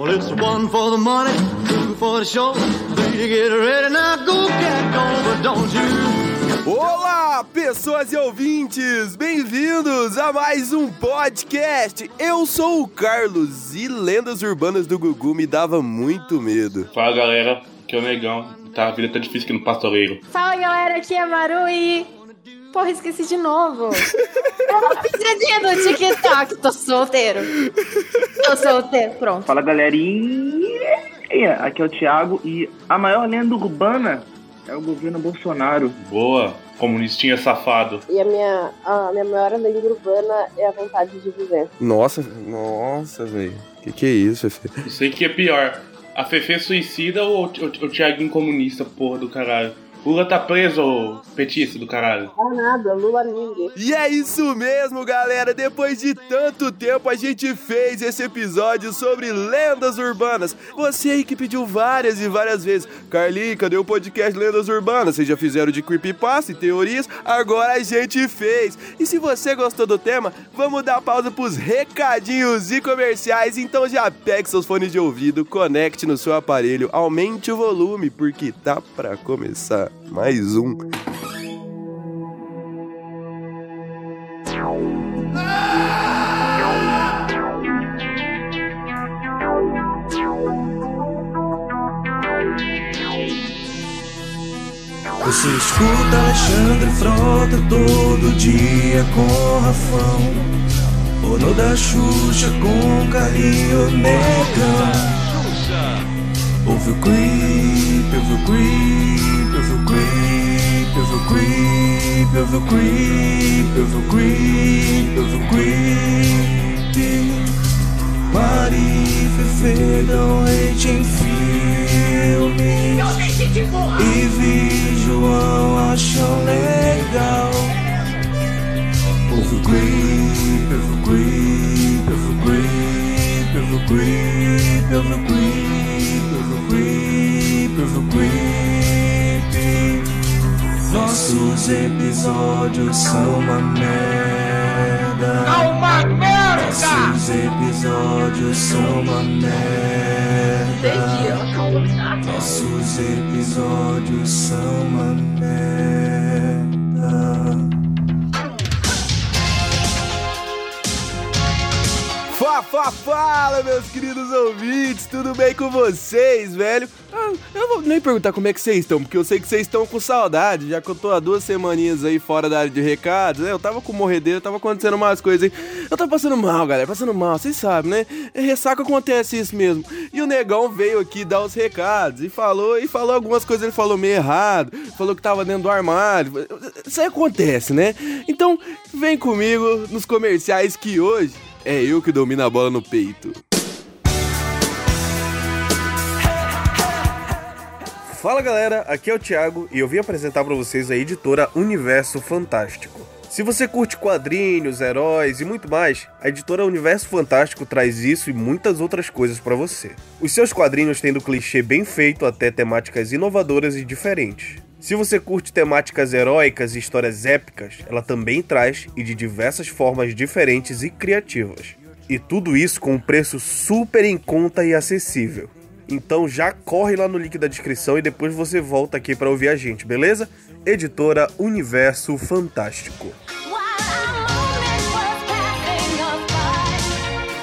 Well, it's one for the money, two for the show. Three to get ready now, go get going, but don't you? Olá, pessoas e ouvintes! Bem-vindos a mais um podcast. Eu sou o Carlos e lendas urbanas do Gugu me dava muito medo. Fala galera, aqui é o Negão. Tá, a vida tá difícil aqui no pastoreiro. Fala galera, aqui é Maru e. Porra, esqueci de novo. Eu não pisadinha do TikTok, tô solteiro. Tô solteiro, pronto. Fala galerinha, aqui é o Thiago e a maior lenda urbana é o governo Bolsonaro. Boa, comunistinha safado. E a minha, a minha maior lenda urbana é a vontade de viver. Nossa, nossa, velho. Que que é isso, Fefe? Não sei o que é pior. A Fefe suicida ou o, o, o Thiaguinho comunista, porra do caralho? Lula tá preso, ô petista do caralho. Ah, nada, Lula livre. E é isso mesmo, galera. Depois de tanto tempo, a gente fez esse episódio sobre lendas urbanas. Você aí que pediu várias e várias vezes. Carly, cadê o podcast Lendas Urbanas? Vocês já fizeram de creepypasta e teorias? Agora a gente fez. E se você gostou do tema, vamos dar pausa pros recadinhos e comerciais. Então já pegue seus fones de ouvido, conecte no seu aparelho, aumente o volume, porque tá pra começar mais um. Você escuta Alexandre Frota todo dia com Rafão Ono da Xuxa com Carlinho Negão Ouve o creep, ouve o creep, ouve o creep, ouve o creep, ouve o creep, ouve o creep, ouve o creep. E dão hate em filme. E vi João acham legal. Ouve o creep, ouve o creep, ouve o creep, ouve o creep, ouve o creep, ouve o creep, ouve o creep Nossos episódios são uma merda. Uma merda! Nossos episódios são uma merda. Nossos episódios são uma merda Fá, fala, meus queridos ouvintes, tudo bem com vocês, velho? Ah, eu vou nem perguntar como é que vocês estão, porque eu sei que vocês estão com saudade, já que eu tô há duas semaninhas aí fora da área de recados, né? Eu tava com morredeira, tava acontecendo umas coisas aí. Eu tava passando mal, galera, passando mal, vocês sabem, né? É, Ressaca acontece isso mesmo. E o negão veio aqui dar os recados e falou, e falou algumas coisas, ele falou meio errado, falou que tava dentro do armário. Isso aí acontece, né? Então, vem comigo nos comerciais que hoje é eu que domino a bola no peito. Fala galera, aqui é o Thiago e eu vim apresentar para vocês a editora Universo Fantástico. Se você curte quadrinhos, heróis e muito mais, a editora Universo Fantástico traz isso e muitas outras coisas para você. Os seus quadrinhos têm do clichê bem feito até temáticas inovadoras e diferentes. Se você curte temáticas heróicas e histórias épicas, ela também traz e de diversas formas diferentes e criativas. E tudo isso com um preço super em conta e acessível. Então já corre lá no link da descrição e depois você volta aqui para ouvir a gente, beleza? Editora Universo Fantástico.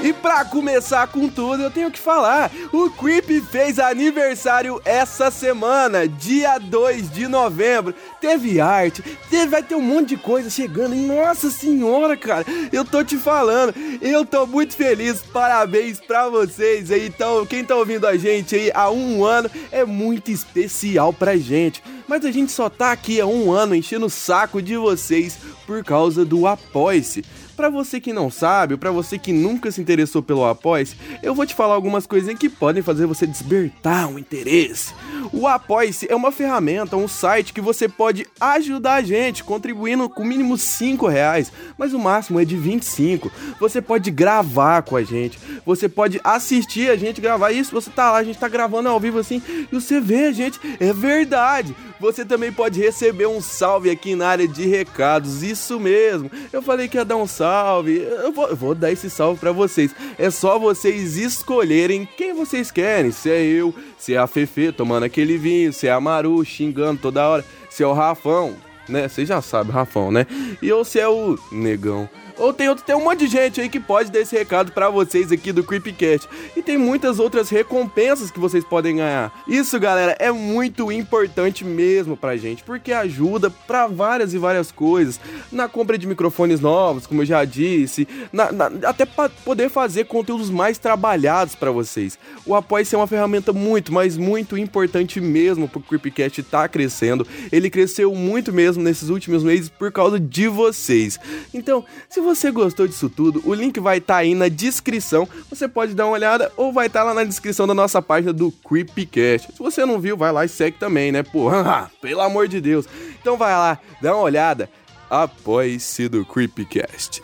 E pra começar com tudo, eu tenho que falar: o Creep fez aniversário essa semana, dia 2 de novembro. Teve arte, teve, vai ter um monte de coisa chegando. E nossa senhora, cara, eu tô te falando, eu tô muito feliz. Parabéns pra vocês aí. Então, quem tá ouvindo a gente aí há um ano é muito especial pra gente. Mas a gente só tá aqui há um ano enchendo o saco de vocês por causa do Apoia-se. Pra você que não sabe, ou pra você que nunca se interessou pelo Apoia, eu vou te falar algumas coisinhas que podem fazer você despertar um interesse. O Apoie-se é uma ferramenta, um site que você pode ajudar a gente, contribuindo com mínimo 5 reais, mas o máximo é de 25. Você pode gravar com a gente, você pode assistir a gente gravar isso, você tá lá, a gente tá gravando ao vivo assim, e você vê a gente, é verdade. Você também pode receber um salve aqui na área de recados, isso mesmo. Eu falei que ia dar um salve, eu vou, eu vou dar esse salve para vocês. É só vocês escolherem quem vocês querem, se é eu, se é a Fefe tomando aquele vinho, se é a Maru xingando toda hora, se é o Rafão, né? Você já sabe, Rafão, né? E ou se é o Negão. Ou tem, outro, tem um monte de gente aí que pode dar esse recado para vocês aqui do Creepcast. E tem muitas outras recompensas que vocês podem ganhar. Isso, galera, é muito importante mesmo pra gente, porque ajuda para várias e várias coisas. Na compra de microfones novos, como eu já disse, na, na, até para poder fazer conteúdos mais trabalhados para vocês. O apoio é uma ferramenta muito, mas muito importante mesmo pro Creepcast tá crescendo. Ele cresceu muito mesmo nesses últimos meses por causa de vocês. Então, se você gostou disso tudo, o link vai estar tá aí na descrição. Você pode dar uma olhada ou vai estar tá lá na descrição da nossa página do Creepcast. Se você não viu, vai lá e segue também, né? Pô, pelo amor de Deus. Então vai lá, dá uma olhada. Apoie-se do Creepcast.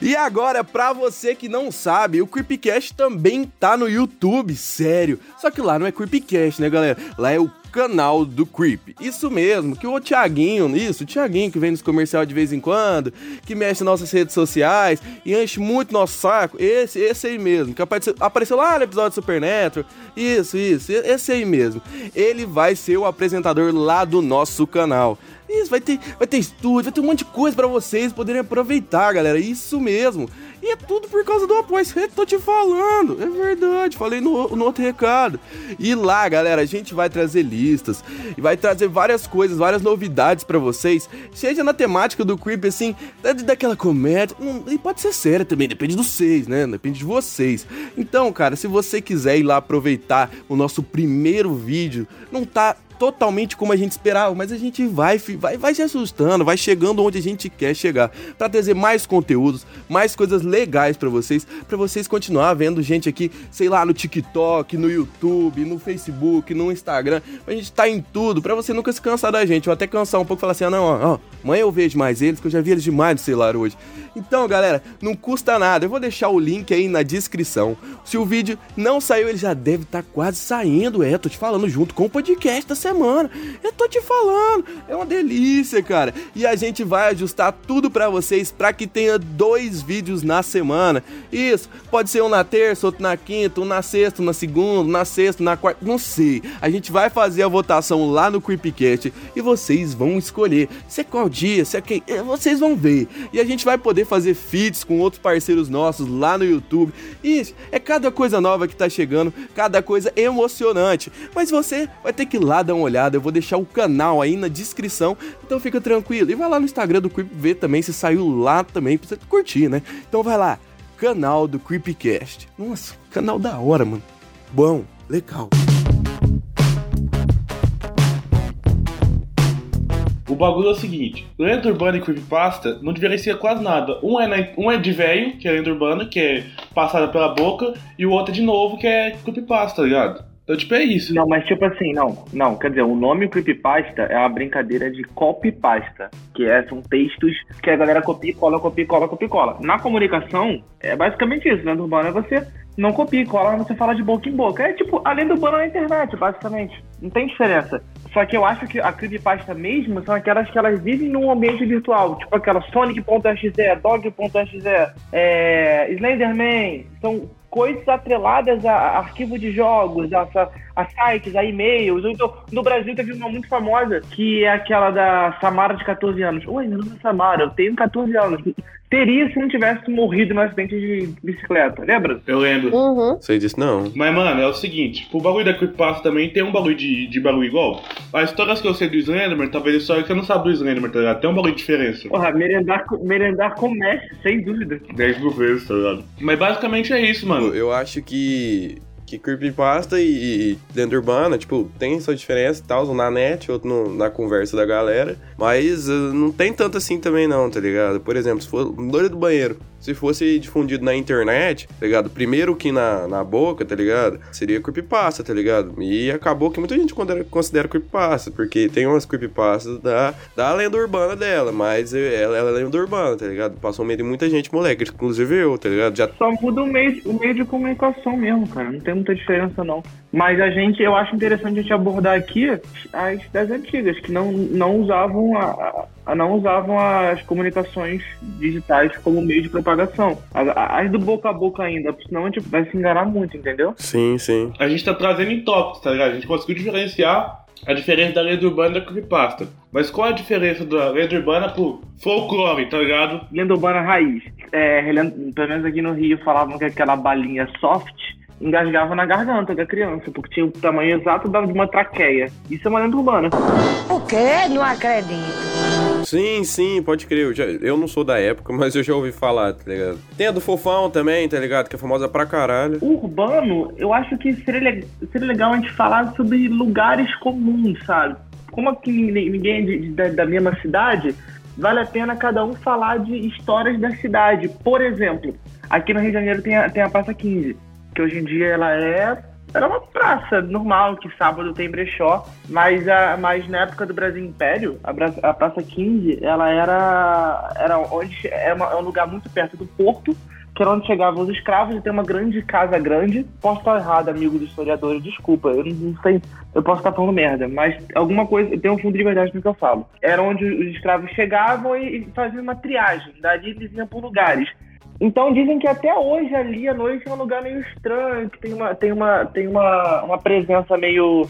E agora, pra você que não sabe, o Creepcast também tá no YouTube, sério. Só que lá não é Creepcast, né, galera? Lá é o canal do Creep. Isso mesmo, que o Thiaguinho, isso, o Thiaguinho que vem nos comercial de vez em quando, que mexe nossas redes sociais e enche muito nosso saco, esse, esse aí mesmo, que apareceu, apareceu lá no episódio Supernatural, isso, isso, esse aí mesmo. Ele vai ser o apresentador lá do nosso canal. Isso, vai ter, vai ter estúdio, vai ter um monte de coisa para vocês poderem aproveitar, galera. Isso mesmo. E é tudo por causa do apoio. É que tô te falando. É verdade. Falei no, no outro recado. E lá, galera, a gente vai trazer listas e vai trazer várias coisas, várias novidades para vocês. Seja na temática do Creep, assim, daquela comédia. Hum, e pode ser séria também, depende dos seis, né? Depende de vocês. Então, cara, se você quiser ir lá aproveitar o nosso primeiro vídeo, não tá totalmente como a gente esperava, mas a gente vai, vai, vai se assustando, vai chegando onde a gente quer chegar, para trazer mais conteúdos, mais coisas legais para vocês, para vocês continuar vendo gente aqui, sei lá, no TikTok, no YouTube, no Facebook, no Instagram, a gente tá em tudo, para você nunca se cansar da gente, ou até cansar um pouco e falar assim: "Ah, não, ó, amanhã eu vejo mais eles, que eu já vi eles demais no celular hoje". Então, galera, não custa nada. Eu vou deixar o link aí na descrição. Se o vídeo não saiu, ele já deve estar tá quase saindo. É, tô te falando junto com o podcast da semana. Eu tô te falando. É uma delícia, cara. E a gente vai ajustar tudo para vocês para que tenha dois vídeos na semana. Isso, pode ser um na terça, outro na quinta, um na sexta, um na segunda, um na sexta, um na quarta, não sei. A gente vai fazer a votação lá no Creepcast e vocês vão escolher se é qual dia, se é quem, é, vocês vão ver. E a gente vai poder fazer feats com outros parceiros nossos lá no YouTube. Isso, é cada coisa nova que tá chegando, cada coisa emocionante. Mas você vai ter que ir lá dar uma olhada, eu vou deixar o canal aí na descrição, então fica tranquilo. E vai lá no Instagram do Creep ver também se saiu lá também você curtir, né? Então vai lá, canal do Creepcast. Nossa, canal da hora, mano. Bom, legal. O bagulho é o seguinte: lenda urbana e creepypasta não diferencia quase nada. Um é, na, um é de velho, que é lenda urbana, que é passada pela boca, e o outro é de novo, que é creepypasta, tá ligado? Então, tipo, é isso. Não, mas tipo assim, não. Não, quer dizer, o nome creepypasta é uma brincadeira de copypasta, que é, são textos que a galera copia, cola, copia, cola, copia, cola. Na comunicação, é basicamente isso. Lenda urbana é você não copia, cola, você fala de boca em boca. É tipo a lenda urbana na internet, basicamente. Não tem diferença. Só que eu acho que a creepypasta mesmo são aquelas que elas vivem num ambiente virtual, tipo aquela Sonic.exe, Dog.exe, é, Slenderman, são coisas atreladas a, arquivo de jogos, a, a, a sites, a e-mails. Então, no Brasil teve uma muito famosa, que é aquela da Samara de 14 anos. Oi, meu nome é Samara, eu tenho 14 anos teria se não tivesse morrido no acidente de bicicleta, lembra? Eu lembro. Uhum. Sei disso não. Mas, mano, é o seguinte, o bagulho da Creepypasta também tem um bagulho de, de bagulho igual. As histórias que eu sei do Slenderman, talvez a história que você não sabe do Slenderman, tá ligado? Tem um bagulho de diferença. Porra, merendar, merendar com mestre, sem dúvida. 10 mil vezes, tá ligado? Mas basicamente é isso, mano. Eu acho que que creepypasta e, e lenda urbana, tipo, tem sua diferença e tal, um na net, outro no- na conversa da galera, mas eh, não tem tanto assim também não, tá ligado? Por exemplo, se for loira do banheiro, se fosse difundido na internet, tá ligado? Primeiro que na, na boca, tá ligado? Seria creepypasta, tá ligado? E acabou que muita gente considera, creepypasta, porque tem umas creepypastas da, da lenda urbana dela, mas ela, ela é lenda urbana, tá ligado? Passou meio de muita gente, moleque, inclusive eu, tá ligado? Já Só muda o meio, o meio de comunicação mesmo, cara. Não tem muita diferença, não. Mas a gente, eu acho interessante a gente abordar aqui as das antigas, que não, não usavam a, a- não usavam as comunicações digitais como meio de propagação. As, as do boca a boca ainda, porque senão a gente vai se enganar muito, entendeu? Sim, sim. A gente tá trazendo em tópicos, tá ligado? A gente conseguiu diferenciar a diferença da lenda urbana e da creepypasta. Mas qual é a diferença da lenda urbana pro folclore, tá ligado? Lenda urbana raiz. É, pelo menos aqui no Rio falavam que aquela balinha soft engasgava na garganta da criança, porque tinha o tamanho exato da- de uma traqueia. Isso é uma lenda urbana. O quê? Não acredito. Sim, sim, pode crer. Eu, já- eu não sou da época, mas eu já ouvi falar, tá ligado? Tem a do Fofão também, tá ligado? Que é famosa pra caralho. Urbano, eu acho que seria, seria legal a gente falar sobre lugares comuns, sabe? Como aqui ni- ninguém é de- de- da, da mesma cidade, vale a pena cada um falar de histórias da cidade. Por exemplo, aqui no Rio de Janeiro tem a, tem a Praça 15, que hoje em dia ela é era uma praça normal, que sábado tem brechó, mas, a, mas na época do Brasil Império, a, Bra- a Praça 15, ela era, era onde é, uma- é um lugar muito perto do porto, que era onde chegavam os escravos e tem uma grande casa grande. Posso estar errado, amigo dos historiadores, desculpa, eu não, não sei, eu posso estar falando merda, mas alguma coisa, tem um fundo de verdade no que eu falo. Era onde os escravos chegavam e, e faziam uma triagem, dali eles iam por lugares. Então dizem que até hoje ali à noite é um lugar meio estranho, que tem uma, tem uma, tem uma, uma presença meio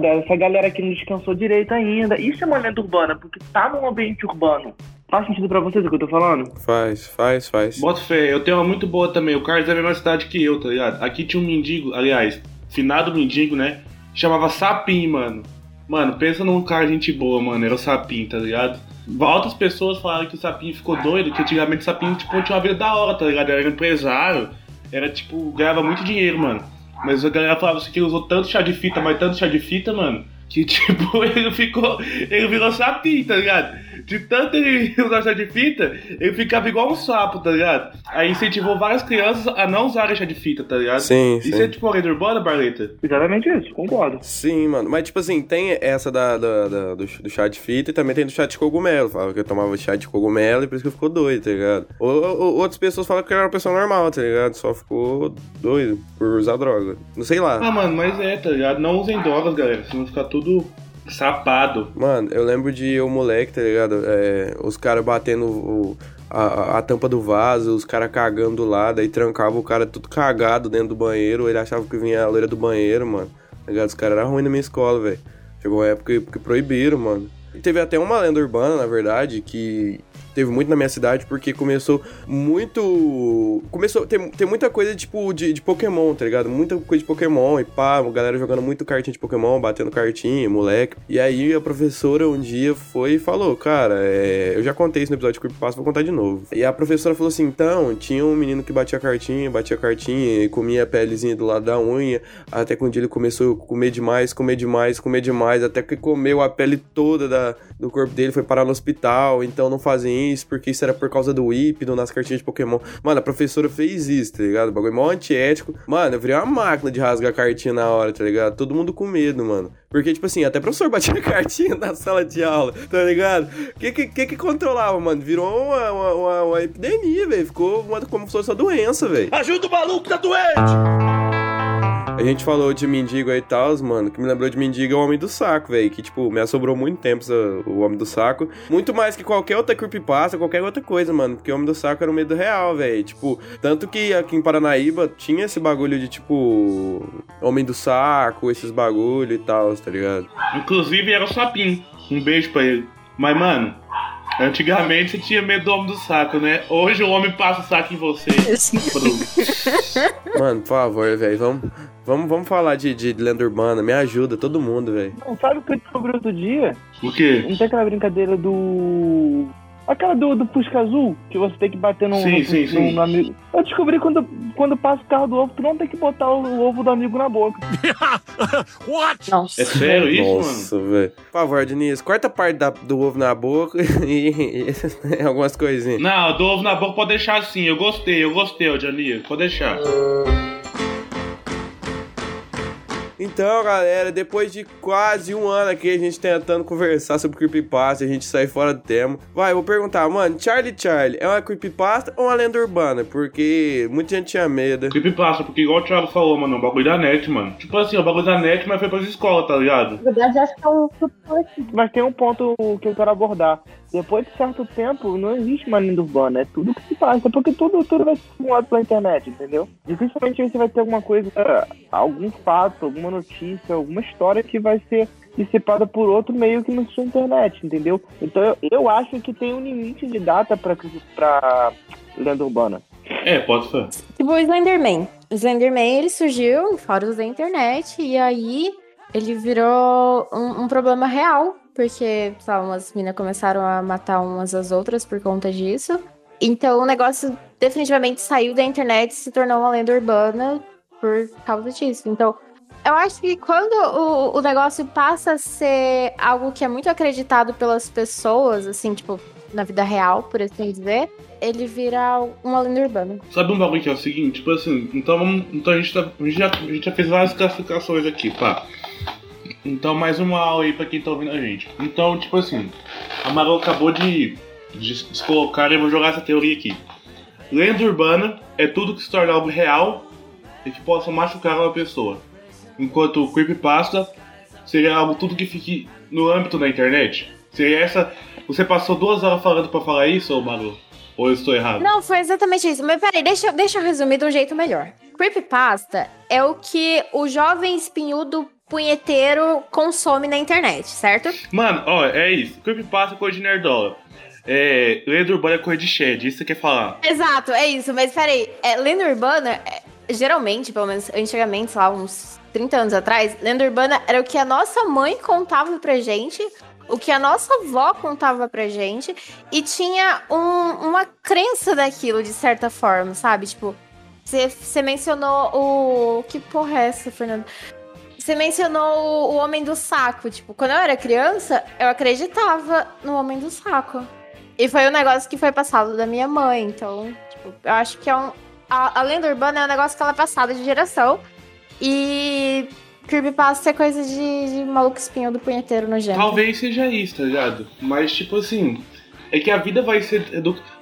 dessa galera que não descansou direito ainda. Isso é uma lenda urbana, porque tá num ambiente urbano. Faz sentido pra vocês o que eu tô falando? Faz, faz, faz. Bota fé, eu tenho uma muito boa também. O Carlos é da mesma cidade que eu, tá ligado? Aqui tinha um mendigo, aliás, finado mendigo, né? Chamava Sapim, mano. Mano, pensa num cara gente boa, mano. Era o Sapim, tá ligado? Outras pessoas falaram que o Sapim ficou doido, que antigamente o Sapim tipo, tinha uma vida da hora, tá ligado? Era empresário, era tipo, ganhava muito dinheiro, mano. Mas a galera falava assim que ele usou tanto chá de fita, mas tanto chá de fita, mano, que tipo, ele ficou. Ele virou sapim, tá ligado? De tanto ele usar chá de fita, ele ficava igual um sapo, tá ligado? Aí incentivou várias crianças a não usarem chá de fita, tá ligado? Sim, Isso sim. é tipo uma lenda urbana, Barleta? Exatamente isso, concordo. Sim, mano. Mas, tipo assim, tem essa da, da- da- do, do chá de fita e também tem do chá de cogumelo. Falava que eu tomava chá de cogumelo e por isso que ficou doido, tá ligado? Ou, ou- outras pessoas falam que eu era uma pessoa normal, tá ligado? Só ficou doido por usar droga. Não sei lá. Ah, mano, mas é, tá ligado? Não usem drogas, galera, senão fica tudo sapado. Mano, eu lembro de eu moleque, tá ligado? É, os caras batendo o- a, a- tampa do vaso, os caras cagando do lado, aí trancava o cara tudo cagado dentro do banheiro, ele achava que vinha a loira do banheiro, mano. Tá ligado? Os caras eram ruins na minha escola, velho. Chegou uma época que, que proibiram, mano. E teve até uma lenda urbana, na verdade, que teve muito na minha cidade, porque começou muito. Começou a ter, ter muita coisa, tipo, de, de Pokémon, tá ligado? Muita coisa de Pokémon e pá, a galera jogando muito cartinha de Pokémon, batendo cartinha, moleque. E aí a professora um dia foi e falou, cara, é, eu já contei isso no episódio de Creepypasta, vou contar de novo. E a professora falou assim, então, tinha um menino que batia cartinha, batia cartinha e comia a pelezinha do lado da unha, até que um dia ele começou a comer demais, comer demais, comer demais, até que comeu a pele toda da, do corpo dele, foi parar no hospital, então não fazem isso, porque isso era por causa do hípido nas cartinhas de Pokémon. Mano, a professora fez isso, tá ligado? O bagulho mó antiético. Mano, eu virei uma máquina de rasgar cartinha na hora, tá ligado? Todo mundo com medo, mano. Porque, tipo assim, até professor batia cartinha na sala de aula, tá ligado? O que, que, que que controlava, mano? Virou uma, uma, uma- uma epidemia, velho. Ficou uma, como se fosse uma doença, velho. Ajuda o maluco, tá doente! A gente falou de mendigo aí e tal, mano. que me lembrou de mendigo é o Homem do Saco, velho. Que, tipo, me assobrou muito tempo o Homem do Saco. Muito mais que qualquer outra creepypasta, qualquer outra coisa, mano. Porque o Homem do Saco era um medo real, velho. Tipo, tanto que aqui em Paranaíba tinha esse bagulho de, tipo, Homem do Saco, esses bagulho e tal, tá ligado? Inclusive era o Sapim. Um beijo pra ele. Mas, mano, antigamente você tinha medo do homem do saco, né? Hoje o homem passa o saco em você. Mano, por favor, velho. Vamos, vamos, vamos falar de, de lenda urbana. Me ajuda, todo mundo, velho. Não, sabe o que eu descobri outro dia? O quê? Não tem aquela brincadeira do. Aquela do, do Fusca Azul, que você tem que bater no, Sim, no, sim, no- sim. no amigo. Eu descobri quando, quando passa o carro do ovo, tu não tem que botar o, o ovo do amigo na boca. Nossa. É sério isso, mano? Nossa, velho. Por favor, Diniz, corta parte da- do ovo na boca e, e algumas coisinhas. Não, do ovo na boca pode deixar assim. Eu gostei, eu gostei, ô Johnny. Pode deixar. Então, galera, depois de quase um ano aqui a gente tentando conversar sobre creepypasta, a gente sai fora do tema. Vai, vou perguntar, mano, Charlie Charlie é uma creepypasta ou uma lenda urbana? Porque muita gente tinha medo. Creepypasta, porque igual o Thiago falou, mano, é um bagulho da net, mano. Tipo assim, é um bagulho da net, mas foi pras escolas, tá ligado? Na verdade, acho que é um. Mas tem um ponto que eu quero abordar. Depois de certo tempo, não existe uma lenda urbana, é tudo que se passa, porque tudo, tudo vai ser simulado pela internet, entendeu? Dificilmente você vai ter alguma coisa, é, algum fato, alguma notícia, alguma história que vai ser dissipada por outro meio que não seja a internet, entendeu? Então eu, eu acho que tem um limite de data pra, pra lenda urbana. É, pode ser. Tipo o Slenderman. O Slenderman, ele surgiu em fóruns da internet e aí ele virou um, um problema real. Porque, sei lá, umas meninas começaram a matar umas às outras por conta disso. Então o negócio definitivamente saiu da internet e se tornou uma lenda urbana por causa disso. Então, eu acho que quando o, o negócio passa a ser algo que é muito acreditado pelas pessoas, assim, tipo, na vida real, por assim dizer, ele vira uma lenda urbana. Sabe um bagulho que é o seguinte? Tipo assim, então vamos. Então a gente, tá, a gente, já, a gente já fez várias classificações aqui, pá. Então mais uma aula aí pra quem tá ouvindo a gente. Então, tipo assim, a Maru acabou de, de colocar eu vou jogar essa teoria aqui. Lenda urbana é tudo que se torna algo real e que possa machucar uma pessoa. Enquanto creepypasta seria algo tudo que fique no âmbito da internet. Seria essa. Você passou duas horas falando pra falar isso, Maru? Ou eu estou errado? Não, foi exatamente isso. Mas peraí, deixa, deixa eu resumir de um jeito melhor. Creepypasta é o que o jovem espinhudo punheteiro consome na internet, certo? Mano, ó, é isso. Creepypasta é coisa de nerdola. É, lenda urbana é coisa de shed, isso você quer falar. Exato, é isso. Mas peraí, é, lenda urbana, é, geralmente, pelo menos antigamente, sei lá, uns 30 anos atrás, lenda urbana era o que a nossa mãe contava pra gente, o que a nossa avó contava pra gente, e tinha um- uma crença daquilo, de certa forma, sabe? Tipo, você você mencionou o. Que porra é essa, Fernando? Você mencionou o, Homem do Saco. Tipo, quando eu era criança, eu acreditava no Homem do Saco. E foi um negócio que foi passado da minha mãe. Então, tipo, eu acho que é um. A, a lenda urbana é um negócio que ela é passada de geração. E. Creepypasta é coisa de, de maluco espinho do punheteiro nojento. Talvez seja isso, tá ligado? Mas, tipo assim, é que a vida vai ser.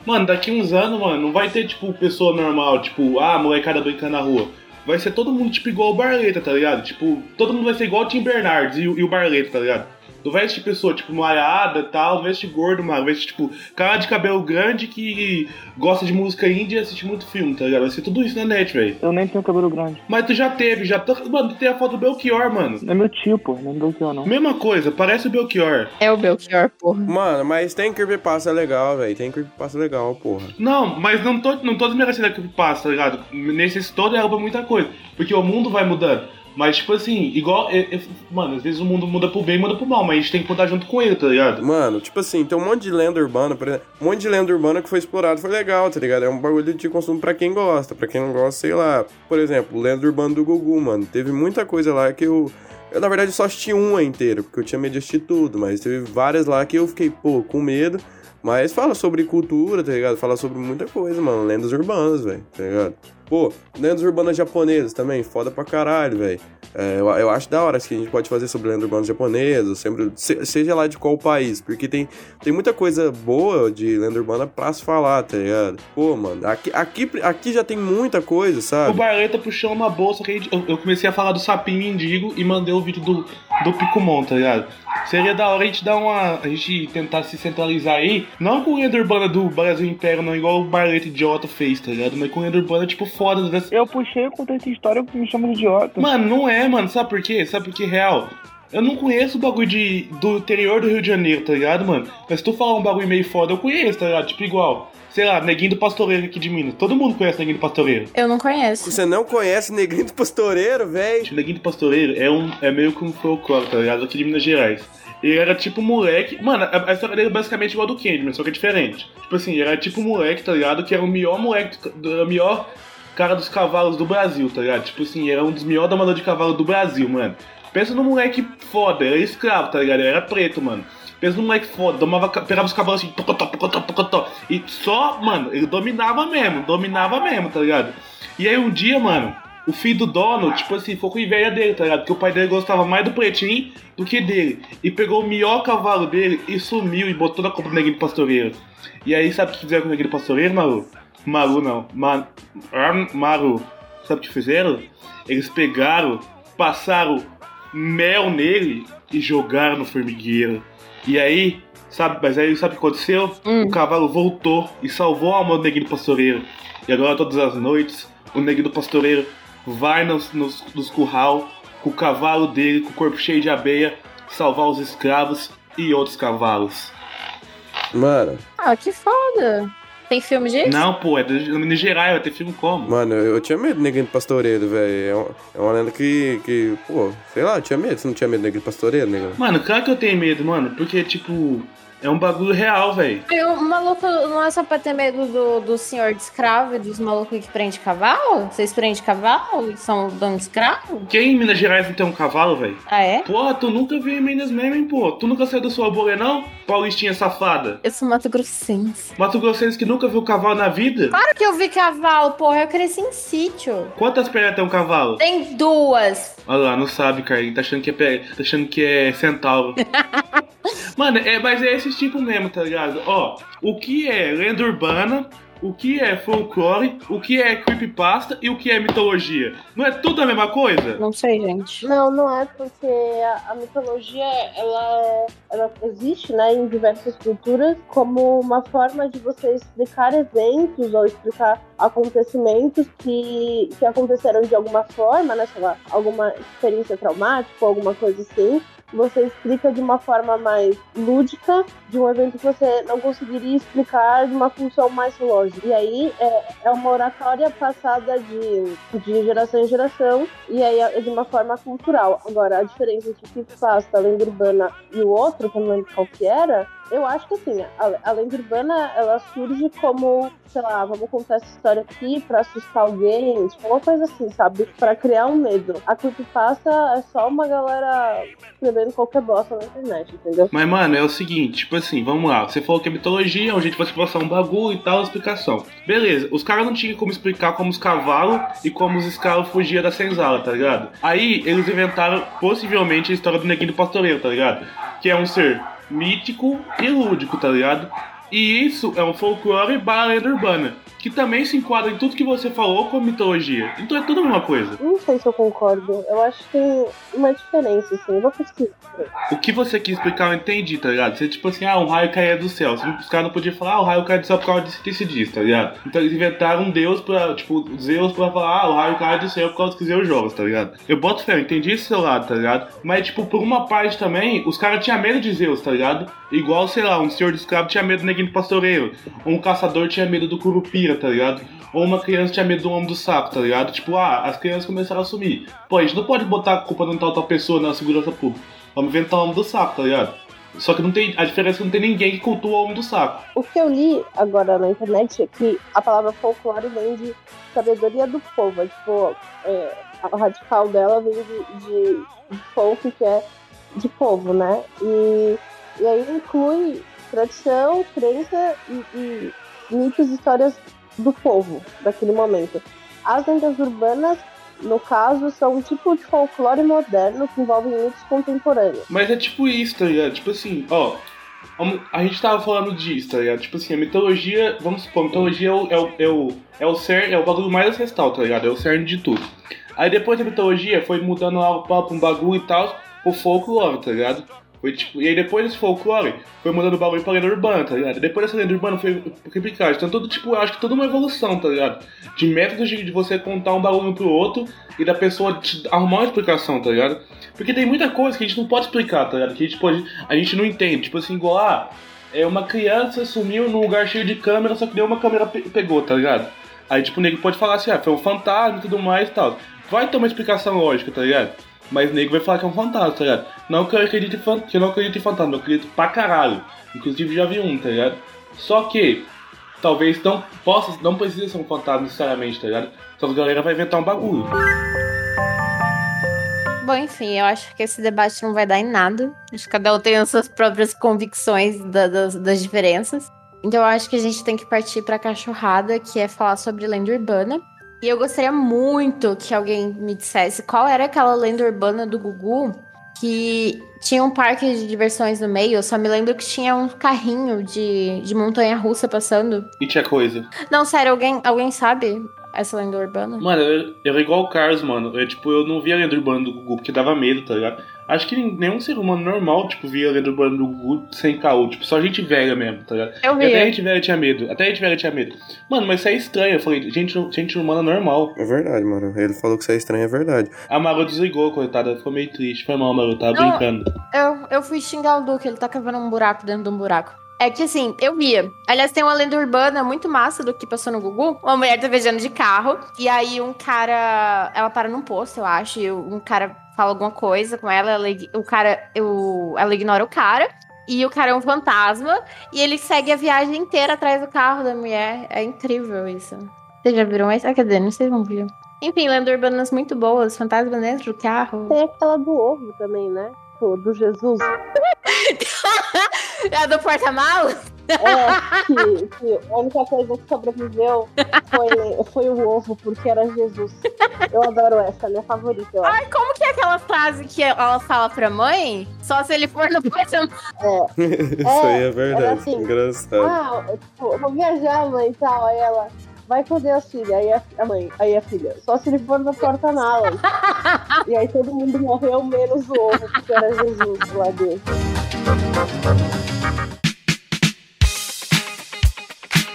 Mano, daqui uns anos, mano, não vai ter, tipo, pessoa normal, tipo, ah, molecada brincando na rua. Vai ser todo mundo, tipo, igual o Barleta, tá ligado? Tipo, todo mundo vai ser igual o Tim Bernardes e, e o Barleta, tá ligado? Não vai existir pessoa, tipo, malhada e tal, não vai existir gordo, mano. Vai existir, tipo, cara de cabelo grande que gosta de música índia e assiste muito filme, tá ligado? Vai ser tudo isso na net, velho. Eu nem tenho cabelo grande. Mas tu já teve, já. tá- Mano, tu tem a foto do Belchior, mano. Não é meu tio, pô, não é tio, não. Mesma coisa, parece o Belchior. É o Belchior, porra. Mano, mas tem creepypasta legal, velho. Tem creepypasta legal, porra. Não, mas não tô, não tô desmerecendo a creepypasta, tá ligado? Nesse todo é muita coisa. Porque o mundo vai mudando. Mas, tipo assim, igual. mano, às vezes o mundo muda pro bem e muda pro mal, mas a gente tem que mudar junto com ele, tá ligado? Mano, tipo assim, tem um monte de lenda urbana, por exemplo, um monte de lenda urbana que foi explorado, foi legal, tá ligado? É um bagulho de consumo pra quem gosta, pra quem não gosta, sei lá. Por exemplo, lenda urbana do Gugu, mano. Teve muita coisa lá que eu. Eu, na verdade, só assisti uma inteira, porque eu tinha medo de assistir tudo, mas teve várias lá que eu fiquei, pô, com medo. Mas fala sobre cultura, tá ligado? Fala sobre muita coisa, mano. Lendas urbanas, velho, tá ligado? Pô, lendas urbanas japonesas também, foda pra caralho, velho. É, eu, eu acho da hora que a gente pode fazer sobre lendas urbanas japonesas, sempre, se- seja lá de qual país, porque tem, tem muita coisa boa de lenda urbana pra se falar, tá ligado? Pô, mano, aqui, aqui, aqui já tem muita coisa, O sabe? Barleta puxou uma bolsa que eu, eu comecei a falar do sapinho mendigo e mandei o vídeo do, do Picumon, tá ligado? Seria da hora a gente dar uma. A gente tentar se centralizar aí, não com lenda urbana do Brasil Império, não, igual o Barleta idiota fez, tá ligado? Mas com lenda urbana, tipo, foda. dessa- Eu puxei o contexto histórico que me chama de idiota. Mano, não é, mano. Sabe por quê? Sabe por que real? Eu não conheço o bagulho de, do interior do Rio de Janeiro, tá ligado, mano? Mas se tu falar um bagulho meio foda, eu conheço, tá ligado? Tipo igual, sei lá, Neguinho do Pastoreiro aqui de Minas. Todo mundo conhece Neguinho do Pastoreiro. Eu não conheço. Você não conhece Negrinho do Pastoreiro, velho? O Neguinho do Pastoreiro é, um, é meio que um folclore, tá ligado? Aqui de Minas Gerais. Ele era tipo moleque. Mano, a, a história dele é basicamente igual a do Candyman, só que é diferente. Tipo assim, ele era tipo moleque, tá ligado? Que era o melhor moleque, do- o melhor cara dos cavalos do Brasil, tá ligado? Tipo assim, era um dos melhores domadores de cavalo do Brasil, mano. Pensa no moleque foda, era escravo, tá ligado? Era preto, mano. Pensa no moleque foda, domava, pegava os cavalos assim. E só, mano, ele dominava mesmo, dominava mesmo, tá ligado? E aí um dia, mano, o filho do dono, tipo assim, ficou com inveja dele, tá ligado? Porque o pai dele gostava mais do pretinho do que dele. E pegou o melhor cavalo dele e sumiu e botou na compra do neguinho pastoreiro. E aí, sabe o que fizeram com o neguinho pastoreiro, Maru? Maru não. Ma... Maru. Sabe o que fizeram? Eles pegaram, passaram mel nele e jogaram no formigueiro. E aí, sabe, mas aí sabe o que aconteceu? O cavalo voltou e salvou a alma do neguinho do pastoreiro. E agora todas as noites, o neguinho do pastoreiro vai nos, nos, nos curral com o cavalo dele, com o corpo cheio de abeia, salvar os escravos e outros cavalos. Mano, Ah, que foda. Tem filme disso? Não, pô, é de Minas Gerais, vai ter filme como? mano, eu, eu tinha medo do Negrinho do Pastoreiro, velho. É, uma- é uma lenda que, que, pô, sei lá, eu tinha medo. Você não tinha medo do Negrinho do Pastoreiro, negão? Mano, claro que eu tenho medo, mano, porque, tipo, é um bagulho real, velho. O maluco não é só pra ter medo do, do senhor de escravo e dos malucos que prende cavalo? Vocês prendem cavalo e são dono de escravo? Quem em Minas Gerais não tem um cavalo, velho? Ah, é? Porra, tu nunca viu em Minas mesmo, hein, pô? Tu nunca saiu da sua bolha, não? Paulistinha safada. Eu sou Mato Grossense. Mato Grossense que nunca viu cavalo na vida? Claro que eu vi cavalo, porra. Eu cresci em sítio. Quantas pernas tem um cavalo? Tem duas. Olha lá, não sabe, Carlinhos. Tá achando que é, pe- tá achando que é centauro. Mano, é, mas é esse tipo mesmo, tá ligado? Ó, o que é lenda urbana, o que é folclore, o que é creepypasta e o que é mitologia? Não é tudo a mesma coisa? Não sei, gente. Não, não é porque a, a mitologia ela, é- ela existe né, em diversas culturas como uma forma de você explicar eventos ou explicar acontecimentos que, que aconteceram de alguma forma, né? Sei lá, alguma experiência traumática ou alguma coisa assim. Você explica de uma forma mais lúdica de um evento que você não conseguiria explicar de uma função mais lógica. E aí é, é uma oratória passada de, de geração em geração e aí é de uma forma cultural. Agora, a diferença entre Creepypasta, a lenda urbana e o outro, que não lembro qual que era, eu acho que assim, a, lenda urbana ela surge como, sei lá, vamos contar essa história aqui pra assustar alguém, tipo, uma coisa assim, sabe? Pra criar um medo. A Creepypasta é só uma galera escrevendo qualquer bosta na internet, entendeu? Mas, mano, é o seguinte, tipo assim, vamos lá. Você falou que é mitologia, a gente vai passar um bagulho e tal, explicação. Beleza, os caras não tinham como explicar como os cavalos e como os escravos fugiam da senzala, tá ligado? Aí eles inventaram possivelmente a história do neguinho do pastoreiro, tá ligado? Que é um ser mítico e lúdico, tá ligado? E isso é um folclore barra urbana, que também se enquadra em tudo que você falou como mitologia. Então é tudo a mesma coisa. Não sei se eu concordo. Eu acho que tem uma diferença, assim. Eu vou pesquisar. O que você quis explicar eu entendi, tá ligado? Você tipo assim, ah, um raio caía do céu. Os caras não podiam falar, ah, o raio cai do céu por causa disso, disso disso, tá ligado? Então eles inventaram um deus pra, tipo, Zeus pra falar, ah, o raio cai do céu por causa que Zeus joga, tá ligado? Eu boto fé, eu entendi esse seu lado, tá ligado? Mas, tipo, por uma parte também, os caras tinham medo de Zeus, tá ligado? Igual, sei lá, um senhor de escravo tinha medo do neguinho do pastoreiro. Ou um caçador tinha medo do curupira, tá ligado? Ou uma criança tinha medo do homem do saco, tá ligado? Tipo, ah, as crianças começaram a sumir. Pô, a gente não pode botar a culpa de tal tal pessoa na segurança pública. Vamos inventar o homem do saco, tá ligado? Só que não tem. A diferença é que não tem ninguém que cultua o homem do saco. O que eu li agora na internet é que a palavra folclore vem de sabedoria do povo. É, tipo, é, a radical dela vem de, de, folk, que é de povo, né? E, e aí inclui tradição, crença e, e mitos histórias do povo daquele momento. As lendas urbanas, no caso, são um tipo de folclore moderno que envolve mitos contemporâneos. Mas é tipo isso, tá ligado? Tipo assim, ó. A gente tava falando disso, tá ligado? Tipo assim, a mitologia, vamos supor, a mitologia é o, é o, é o, é o cerne, é o bagulho mais ancestral, tá ligado? É o cerne de tudo. Aí depois da mitologia foi mudando lá pra pra um bagulho e tal, o folclore, tá ligado? Foi tipo, e aí depois desse folclore, foi mudando o bagulho pra lenda urbana, tá ligado? Depois dessa lenda urbana foi replicado. Então, todo, tipo, eu acho que toda uma evolução, tá ligado? De métodos de, de você contar um bagulho pro outro e da pessoa arrumar uma explicação, tá ligado? Porque tem muita coisa que a gente não pode explicar, tá ligado? Que a gente, a gente não entende. Tipo assim, igual, ah, é uma criança sumiu num lugar cheio de câmera, só que nenhuma câmera pe pegou, tá ligado? Aí, tipo, o nego pode falar assim, ah, foi um fantasma e tudo mais e tal. Vai ter uma explicação lógica, tá ligado? Mas nego vai falar que é um fantasma, tá ligado? Não que eu acredite que eu não acredito em fantasma, eu acredito pra caralho. Inclusive já vi um, tá ligado? Só que talvez não possa, não precisa ser um fantasma necessariamente, tá ligado? Só que a galera vai inventar um bagulho. Bom, enfim, eu acho que esse debate não vai dar em nada. Acho que cada um tem as suas próprias convicções da- das, das diferenças. Então eu acho que a gente tem que partir pra cachorrada, que é falar sobre lenda urbana. E eu gostaria muito que alguém me dissesse qual era aquela lenda urbana do Gugu que tinha um parque de diversões no meio. Eu só me lembro que tinha um carrinho de, de montanha russa passando. E tinha coisa. Não, sério, alguém, alguém sabe essa lenda urbana? Mano, eu, eu era igual o Carlos, mano. Eu, tipo, eu não via a lenda urbana do Gugu porque dava medo, tá ligado? Acho que nenhum ser humano normal, tipo, via a lenda urbana do Gugu sem caô. Tipo, só gente velha mesmo, tá ligado? Eu E até vi. gente velha tinha medo. Até gente velha tinha medo. Mano, mas isso é estranho. Eu falei, gente, gente humana normal. É verdade, mano. Ele falou que isso é estranho, é verdade. A Maru desligou, coitada. Ficou meio triste. Foi mal, Maru. Tava Não. brincando. Eu, eu fui xingar o Duque, ele tá cavando um buraco dentro de um buraco. É que assim, eu via. Aliás, tem uma lenda urbana muito massa do que passou no Gugu. Uma mulher tá viajando de carro. E aí um cara. Ela para num posto, eu acho. E um cara fala alguma coisa com ela. ela o cara. O, ela ignora o cara. E o cara é um fantasma. E ele segue a viagem inteira atrás do carro da mulher. É incrível isso. Vocês já viram essa? Ah, quer dizer, não sei se não viram. Enfim, lendas urbanas muito boas. Fantasma dentro do carro. Tem aquela do ovo também, né? Do Jesus. É a do porta-malas? É, que, que a única coisa que sobreviveu foi, foi o ovo, porque era Jesus. Eu adoro essa, minha favorita. Ai, como que é aquela frase que ela fala pra mãe? Só se ele for no porta-malas. isso aí é era verdade. assim. Engraçado. Ah, eu, tipo, eu vou viajar, mãe e tal. Aí ela, vai com Deus, filha. Aí a, a mãe, aí a filha, só se ele for no porta-malas. e aí todo mundo morreu, menos o ovo, porque era Jesus lá dentro.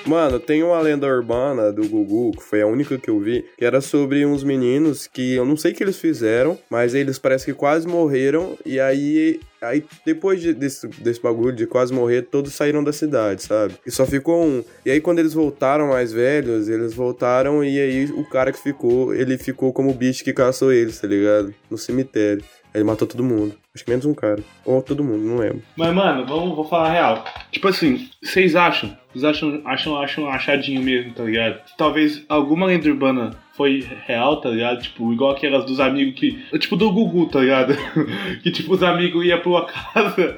Mano, tem uma lenda urbana do Gugu, que foi a única que eu vi, que era sobre uns meninos que eu não sei o que eles fizeram, mas eles parece que quase morreram, e aí. Aí, depois de- desse, desse bagulho de quase morrer, todos saíram da cidade, sabe? E só ficou um. E aí, quando eles voltaram mais velhos, eles voltaram e aí o cara que ficou, ele ficou como o bicho que caçou eles, tá ligado? No cemitério. Ele matou todo mundo. Acho que menos um cara. Ou todo mundo, não lembro. Mas, mano, vamos, vou falar a real. Tipo assim, vocês acham? Vocês acham, acham, acham achadinho mesmo, tá ligado? Talvez alguma lenda urbana foi real, tá ligado? Tipo, igual aquelas dos amigos que. Tipo do Gugu, tá ligado? que tipo, os amigos iam pra uma casa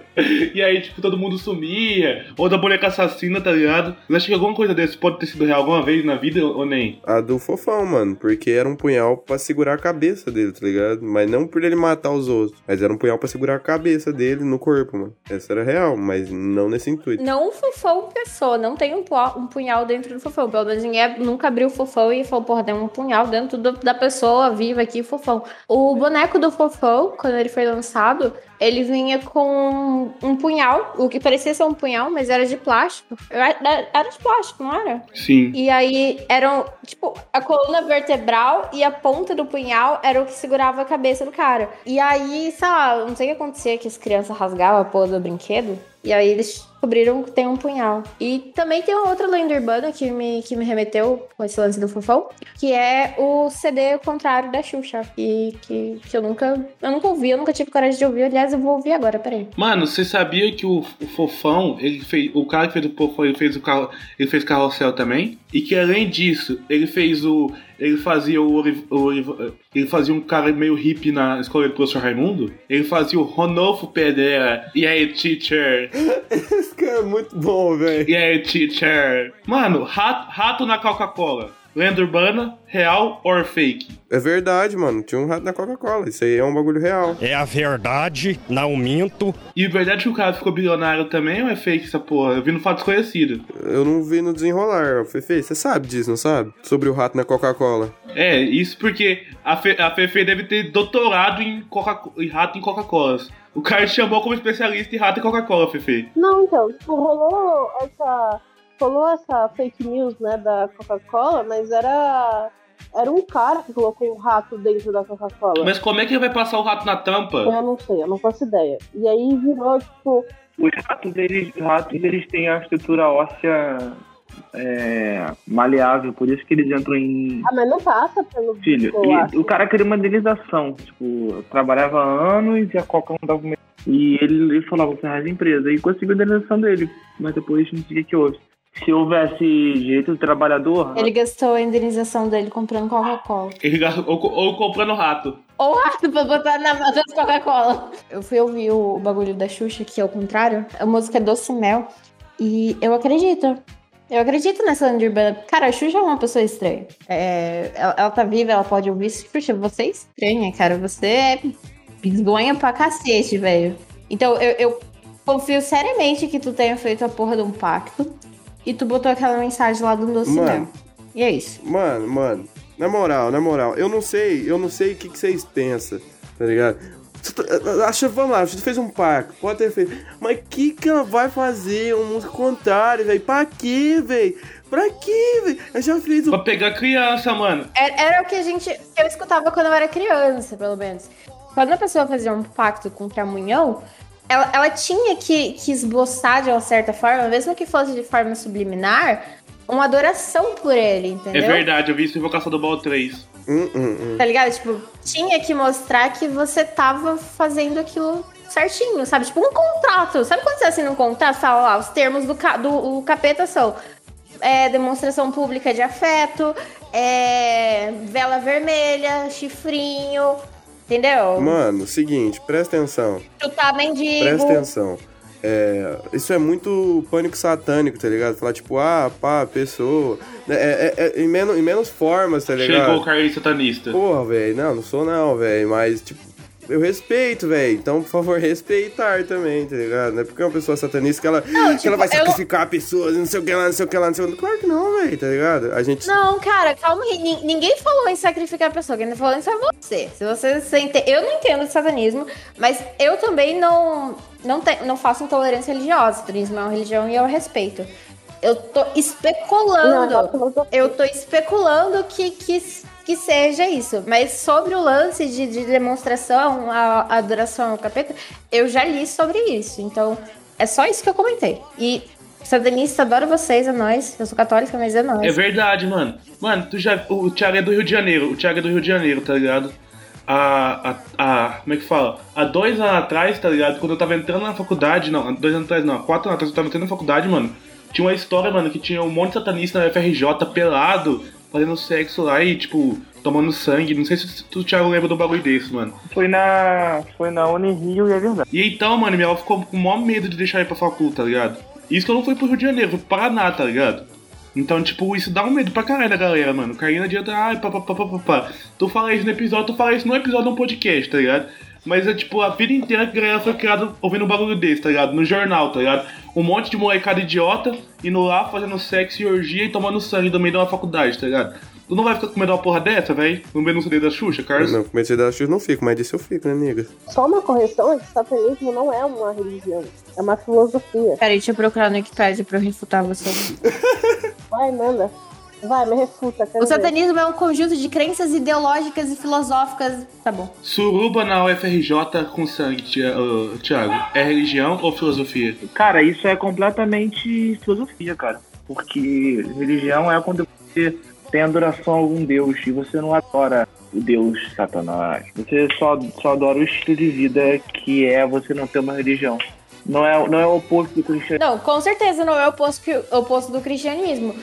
e aí, tipo, todo mundo sumia. Ou da boneca assassina, tá ligado? Vocês acham que alguma coisa desse pode ter sido real alguma vez na vida ou nem? A do fofão, mano, porque era um punhal pra segurar a cabeça dele, tá ligado? Mas não por ele matar os outros, mas era um punhal pra segurar a cabeça dele no corpo, mano. Essa era real, mas não nesse intuito. Não o fofão pessoa, não tem um, um punhal dentro do fofão. Pelo menos ninguém nunca abriu o fofão e falou, porra, tem um punhal dentro do- da pessoa viva aqui, fofão. O boneco do fofão, quando ele foi lançado, ele vinha com um punhal, o que parecia ser um punhal, mas era de plástico. Era era de plástico, não era? Sim. E aí eram, tipo, a coluna vertebral e a ponta do punhal era o que segurava a cabeça do cara. E aí, sei lá, não sei o que acontecia que as crianças rasgavam a porra do brinquedo. E aí eles descobriram que tem um punhal. E também tem uma outra lenda urbana que me, que me remeteu com esse lance do fofão, que é o CD contrário da Xuxa. E que, que eu nunca. Eu nunca ouvi, eu nunca tive coragem de ouvir. Aliás, eu vou ouvir agora, peraí. Mano, você sabia que o, o Fofão, ele fez. O cara que fez o Fofão, ele fez o carro. Ele fez carrossel também. E que além disso, ele fez o. Ele fazia o, Oliv- o Oliv- Ele fazia um cara meio hippie na escola do professor Raimundo. Ele fazia o Ronolfo Pedera. E aí, teacher? Esse cara é muito bom, velho. E aí, teacher? Mano, rato, rato na Coca-Cola. Lenda urbana, real or fake? É verdade, mano. Tinha um rato na Coca-Cola. Isso aí é um bagulho real. É a verdade, não minto. E verdade que o cara ficou bilionário também ou é fake essa porra? Eu vi no fato desconhecido. Eu não vi no desenrolar. Fefe, você sabe disso, não sabe? Sobre o rato na Coca-Cola. É, isso porque a, Fe, a Fefe deve ter doutorado em, Coca, em rato em Coca-Cola. O cara te chamou como especialista em rato em Coca-Cola, Fefe. Não, então, tipo, rolou essa. Rolou essa fake news, né, da Coca-Cola, mas era. Era um cara que colocou um rato dentro da Coca-Cola. Mas como é que ele vai passar o rato na tampa? Eu não sei, eu não faço ideia. E aí virou, tipo. Os ratos, eles, ratos, eles têm a estrutura óssea é, maleável, por isso que eles entram em. Ah, mas não passa pelo. Filho, e o cara queria uma indenização. Tipo, eu trabalhava anos e a Coca não dava. E ele, ele falava, você arrasa a empresa. E conseguiu a indenização dele. Mas depois não sei o que houve. Se houvesse direito do trabalhador. Ele gastou a indenização dele comprando Coca-Cola. Ele gastou, ou, ou comprando rato. Ou rato pra botar na Coca-Cola. Eu fui ouvir o bagulho da Xuxa, que é o contrário. A música é Doce Mel. E eu acredito. Eu acredito nessa lenda urbana. Cara, a Xuxa é uma pessoa estranha. É, ela, ela tá viva, ela pode ouvir. Xuxa, você é estranha, cara. Você é bisgonha pra cacete, velho. Então, eu, eu confio seriamente que tu tenha feito a porra de um pacto. E tu botou aquela mensagem lá do Doce. Mano. E é isso. Mano, mano. Na moral, na moral. Eu não sei, eu não sei o que, que vocês pensam, tá ligado? Tá- Acha, vamos lá, você fez um pacto, pode ter feito. Mas que que ela vai fazer? Uma música contrária, velho? Pra quê, velho? Pra quê, velho? Eu já fiz o. Pra pegar criança, mano. Era, era o que a gente. Eu escutava quando eu era criança, pelo menos. Quando a pessoa fazia um pacto com o Tramunhão, ela, ela tinha que, que esboçar de uma certa forma, mesmo que fosse de forma subliminar, uma adoração por ele, É entendeu? verdade, eu vi isso em Invocação do Ball 3. Hum, hum, hum. Tá ligado? Tipo, tinha que mostrar que você tava fazendo aquilo certinho, sabe? Tipo, um contrato. Sabe quando você assina um contrato? Fala lá, os termos do, ca- do o capeta são é, demonstração pública de afeto, é, vela vermelha, chifrinho, entendeu? Mano, seguinte, presta atenção. Chutar mendigo. Presta atenção. É, isso é muito pânico satânico, tá ligado? Falar tipo, ah, pá, pessoa. É, é- é- em, menos, em menos formas, tá ligado? Chegou o Carlinhos satanista. Porra, velho, não, não sou não, velho, mas tipo, eu respeito, velho. Então, por favor, respeitar também, tá ligado? Não é porque é uma pessoa satanista que ela, que tipo, ela vai eu não- sacrificar pessoas, não sei o que lá, não sei o que lá, não sei o que. Claro que não, velho, tá ligado? A gente. Não, cara, calma aí. Nin- Ninguém falou em sacrificar a pessoa. Quem tá falando isso é você. Se você se ente- Eu não entendo de satanismo, mas eu também não, não, te- não faço intolerância religiosa. Satanismo é uma religião e eu respeito. Eu tô especulando. Não, eu tô especulando que, que, que seja isso. Mas sobre o lance de, de demonstração, a, adoração ao capeta, eu já li sobre isso. Então, é só isso que eu comentei. E satanista, adoro vocês, é nóis. Eu sou católica, mas é nóis. É verdade, mano. Mano, tu já, o Thiago é do Rio de Janeiro. O Thiago é do Rio de Janeiro, tá ligado? A, a, como é que fala? Há dois anos atrás, tá ligado? Quando eu tava entrando na faculdade, não, há dois anos atrás, não, há quatro anos atrás eu tava entrando na faculdade, mano. Tinha uma história, mano, que tinha um monte de satanista na FRJ pelado, fazendo sexo lá e, tipo, tomando sangue. Não sei se tu, Thiago, lembra do bagulho desse, mano. Foi na. Foi na Unirio e é verdade. E então, mano, minha avó ficou com o maior medo de deixar ir pra faculdade, tá ligado? Isso que eu não fui pro Rio de Janeiro, fui pro Paraná, tá ligado? Então, tipo, isso dá um medo pra caralho da galera, mano. Cair não adianta, ai, pá, pá, pá, pá, pá, pá. Tu fala isso no episódio, tu fala isso no episódio de um podcast, tá ligado? Mas é tipo, a vida inteira que a galera foi criada ouvindo um bagulho desse, tá ligado? No jornal, tá ligado? Um monte de molecada idiota indo lá fazendo sexo e orgia e tomando sangue no meio de uma faculdade, tá ligado? Tu não vai ficar com medo de uma porra dessa, velho? No meio do CD da Xuxa, Carlos? Não, comecei da X não fico, mas disso eu fico, né, amiga? Só uma correção é que satanismo não é uma religião, é uma filosofia. Peraí, deixa eu procurar no Wikipedia pra eu refutar você. Vai, manda. Vai, me refuta. O ver. satanismo é um conjunto de crenças ideológicas e filosóficas. Tá bom. Suruba na UFRJ com sangue, Thiago. É religião ou filosofia? Cara, isso é completamente filosofia, cara. Porque religião é quando você tem adoração a algum deus e você não adora o deus satanás. Você só, só adora o estilo de vida que é você não ter uma religião. Não é, não é o oposto do cristianismo. Não, com certeza não é o oposto, que- o oposto do cristianismo.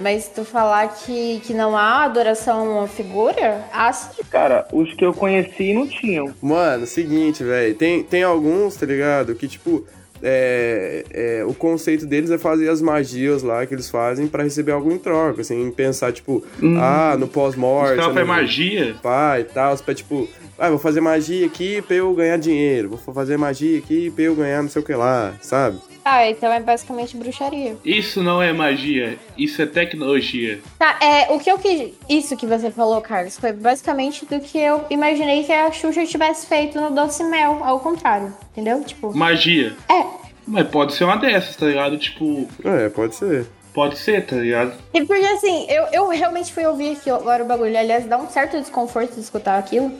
Mas tu falar que, que não há adoração a uma figura, há sim. Cara, os que eu conheci não tinham. Mano, seguinte, velho. Tem, tem alguns, tá ligado? Que, tipo, é, é, o conceito deles é fazer as magias lá que eles fazem pra receber algo em troca, assim, pensar, tipo, ah, no pós-morte. Os caras fazem no- magia. Pai e tal, pra, tipo, ah, vou fazer magia aqui pra eu ganhar dinheiro, vou fazer magia aqui pra eu ganhar não sei o que lá, sabe? Ah, então é basicamente bruxaria. Isso não é magia, isso é tecnologia. Tá, é, o que eu quis. Isso que você falou, Carlos, foi basicamente do que eu imaginei que a Xuxa tivesse feito no Doce Mel, ao contrário. Entendeu? Tipo. Magia. É. Mas pode ser uma dessas, tá ligado? Tipo, É, pode ser. pode ser, tá ligado? E porque assim, eu, eu realmente fui ouvir aqui agora o bagulho. Aliás, dá um certo desconforto de escutar aquilo.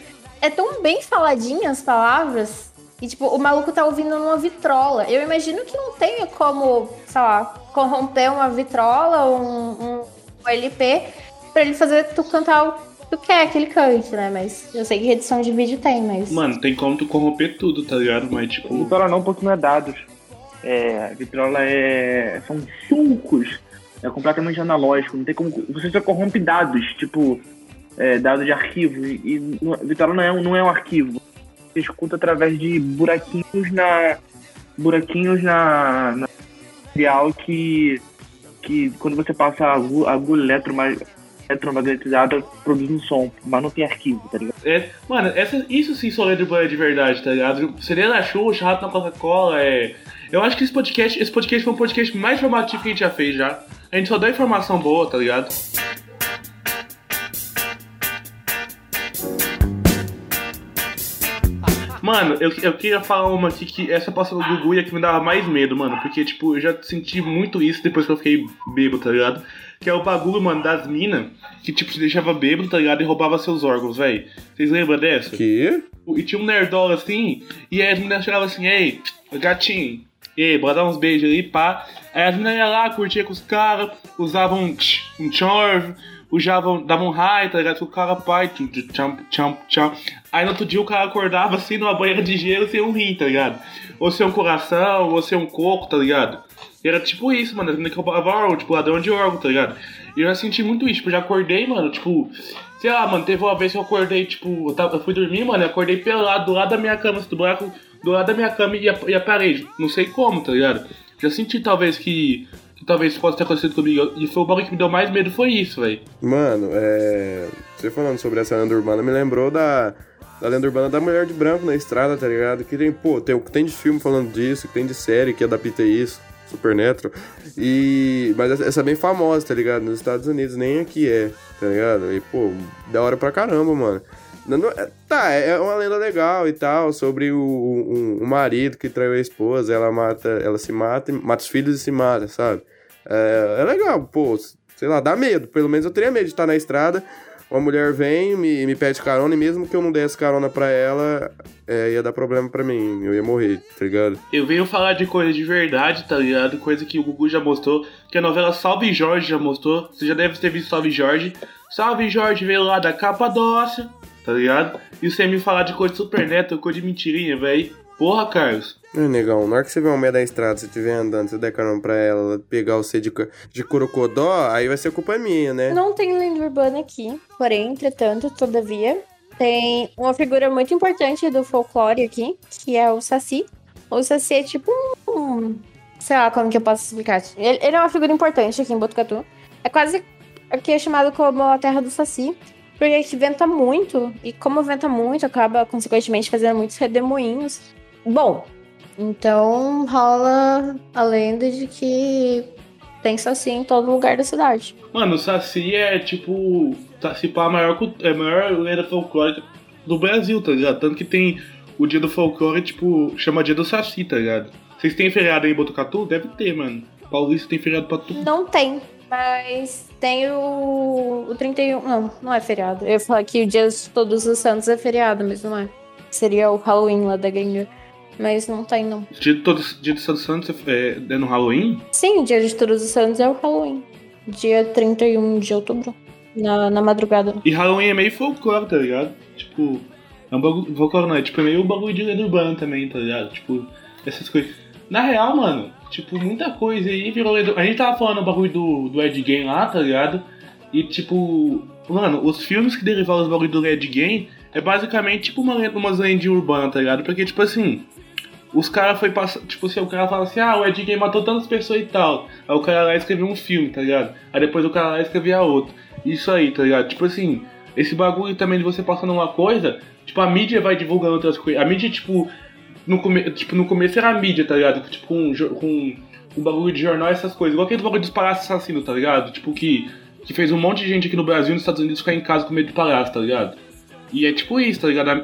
É tão bem faladinha as palavras. E, tipo, o maluco tá ouvindo numa vitrola. Eu imagino que não tenha como, sei lá, corromper uma vitrola ou um, um, um LP pra ele fazer tu cantar o que tu quer que ele cante, né? Mas eu sei que edição de vídeo tem, mas. Mano, tem como tu corromper tudo, tá ligado? Mas, tipo. Vitrola não, porque não é dados. É, vitrola é. são sucos. É completamente analógico. Não tem como. Você só corrompe dados, tipo. É, dados de arquivo. E, e vitrola não é, não é um arquivo. Você escuta através de buraquinhos na. buraquinhos na. na material que. que quando você passa a agu- a agulha eletroma- eletromagnetizada produz um som, mas não tem arquivo, tá ligado? É, mano, essa, isso sim só urbana de verdade, tá ligado? Seria da Xuxa, Rato na Coca-Cola, é. Eu acho que esse podcast, esse podcast foi um podcast mais informativo que a gente já fez já. A gente só dá informação boa, tá ligado? Mano, eu, eu queria falar uma aqui que essa passou no Gugu e a que me dava mais medo, mano. Porque, tipo, eu já senti muito isso depois que eu fiquei bêbado, tá ligado? Que é o bagulho, mano, das minas que, tipo, te deixava bêbado, tá ligado? E roubava seus órgãos, velho. Vocês lembram dessa? Que? E tinha um nerdola assim, e aí as meninas chegavam assim, ei, gatinho, ei, bora dar uns beijos ali, pá. Aí as meninas iam lá, curtia com os caras, usavam um, um chorvo, usavam, davam raio, tá ligado? O cara, pai, tchum, tchum, tchum. Aí no outro dia o cara acordava assim numa banheira de gelo sem um rim, tá ligado? Ou sem um coração, ou sem um coco, tá ligado? E era tipo isso, mano, que roubavam órgão, tipo, ladrão de órgão, tá ligado? E eu já senti muito isso, tipo, já acordei, mano, tipo, sei lá, mano, teve uma vez que eu acordei, tipo, eu, fui dormir, mano, eu acordei pelado do lado da minha cama, do buraco, do lado da minha cama e a, e a parede. Não sei como, tá ligado? Já senti talvez que, que talvez possa ter acontecido comigo. E foi o bagulho que me deu mais medo, foi isso, velho. Mano, é. Você falando sobre essa lenda urbana me lembrou da. Da lenda urbana da mulher de branco na estrada, tá ligado? Que tem, pô, tem tem de filme falando disso, que tem de série que adapta isso, Supernatural. E. Mas essa é bem famosa, tá ligado? Nos Estados Unidos, nem aqui é, tá ligado? E, pô, da hora pra caramba, mano. É- tá, é uma lenda legal e tal, sobre o, marido que traiu a esposa, ela mata, ela se mata, mata os filhos e se mata, sabe? É, é legal, pô, sei lá, dá medo. Pelo menos eu teria medo de estar na estrada, uma mulher vem, me, me pede carona, e mesmo que eu não desse carona pra ela, é, ia dar problema pra mim, eu ia morrer, tá ligado? Eu venho falar de coisa de verdade, tá ligado? Coisa que o Gugu já mostrou, que a novela Salve Jorge já mostrou. Você já deve ter visto Salve Jorge. Salve Jorge veio lá da Capadócia, tá ligado? E você me falar de coisa de super neto, coisa de mentirinha, velho. Porra, Carlos. Ai, negão, na hora que você vê uma mulher da estrada, você estiver andando, você der carona pra ela, pegar você de, co- de corocodó, aí vai ser culpa minha, né? Não tem lenda urbana aqui, porém, entretanto, todavia, tem uma figura muito importante do folclore aqui, que é o Saci. O Saci é tipo um. um- sei lá como que eu posso explicar. Ele, ele é uma figura importante aqui em Botucatu. É quase aqui é chamado como a terra do Saci. Porque venta muito, e como venta muito, acaba consequentemente fazendo muitos redemoinhos. Bom, então rola a lenda de que tem Saci em todo lugar da cidade. Mano, o Saci é tipo. Saci pá, a maior, é a maior lenda folclórica do Brasil, tá ligado? Tanto que tem o dia do folclore, tipo, chama dia do Saci, tá ligado? Vocês têm feriado aí em Botucatu? Deve ter, mano. Paulista tem feriado pra tudo. Não tem, mas tem o, o 31. Não, não é feriado. Eu ia falar que o Dia de Todos os Santos é feriado, mas não é. Seria o Halloween lá da gringa. Mas não tem, não. Dia de todos, dia de Santo Santos é, é no Halloween? Sim, o Dia de Todos os Santos é o Halloween. Dia 31 de outubro. Na, na madrugada. E Halloween é meio folclore, tá ligado? Tipo, é um bagulho. Folclore não, é tipo é meio um bagulho de lenda urbana também, tá ligado? Tipo, essas coisas. Na real, mano, tipo, muita coisa aí virou. A gente tava falando o bagulho do, do Ed Game lá, tá ligado? E tipo, mano, os filmes que derivaram os bagulho do Ed Game é basicamente tipo uma umas lendas urbanas, tá ligado? Porque, tipo assim, os caras foi passar. Tipo assim, o cara fala assim, ah, o Ed Gein matou tantas pessoas e tal. Aí o cara lá escreveu um filme, tá ligado? Aí depois o cara lá escrevia outro. Isso aí, tá ligado? Tipo assim, esse bagulho também de você passando uma coisa, tipo, a mídia vai divulgando outras coisas. A mídia, tipo, no, come... tipo, no começo era mídia, tá ligado? Tipo, com um bagulho de jornal essas coisas. Igual aquele bagulho dos palhaços assassinos, tá ligado? Tipo, que, que fez um monte de gente aqui no Brasil e nos Estados Unidos ficar em casa com medo de palhaço, tá ligado? E é tipo isso, tá ligado? A,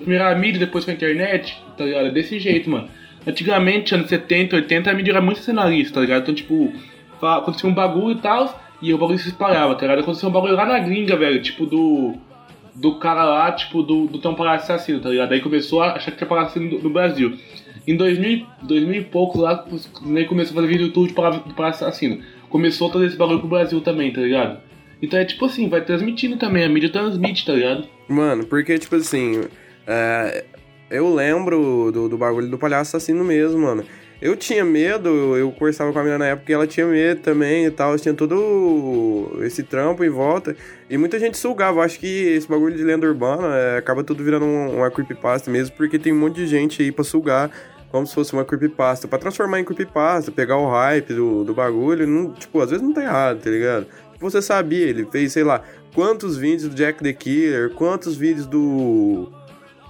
primeiro a mídia, depois com a internet, tá ligado? É desse jeito, mano. Antigamente, anos 70, 80, a mídia era muito cenarista, tá ligado? Então, tipo, acontecia um bagulho e tal, e o bagulho se espalhava, tá ligado? Aconteceu um bagulho lá na gringa, velho, tipo do. Do cara lá, tipo, do, do Palhaço Assassino, tá ligado? Aí começou a achar que tinha Palhaço no, no Brasil. Em 2000, 2000 e pouco lá, nem começou a fazer vídeo YouTube de Palhaço Assassino. Começou todo esse bagulho pro Brasil também, tá ligado? Então é tipo assim, vai transmitindo também, a mídia transmite, tá ligado? Mano, porque, tipo assim, é, eu lembro do, do bagulho do palhaço assassino mesmo, mano. Eu tinha medo, eu conversava com a menina na época e ela tinha medo também e tal. Tinha todo esse trampo em volta. E muita gente sugava. Acho que esse bagulho de lenda urbana é, acaba tudo virando um, uma creepypasta mesmo, porque tem um monte de gente aí pra sugar como se fosse uma creepypasta. Pra transformar em creepypasta, pegar o hype do, do bagulho. Não, tipo, às vezes não tá errado, tá ligado? Você sabia, ele fez, sei lá, quantos vídeos do Jack the Killer, quantos vídeos do.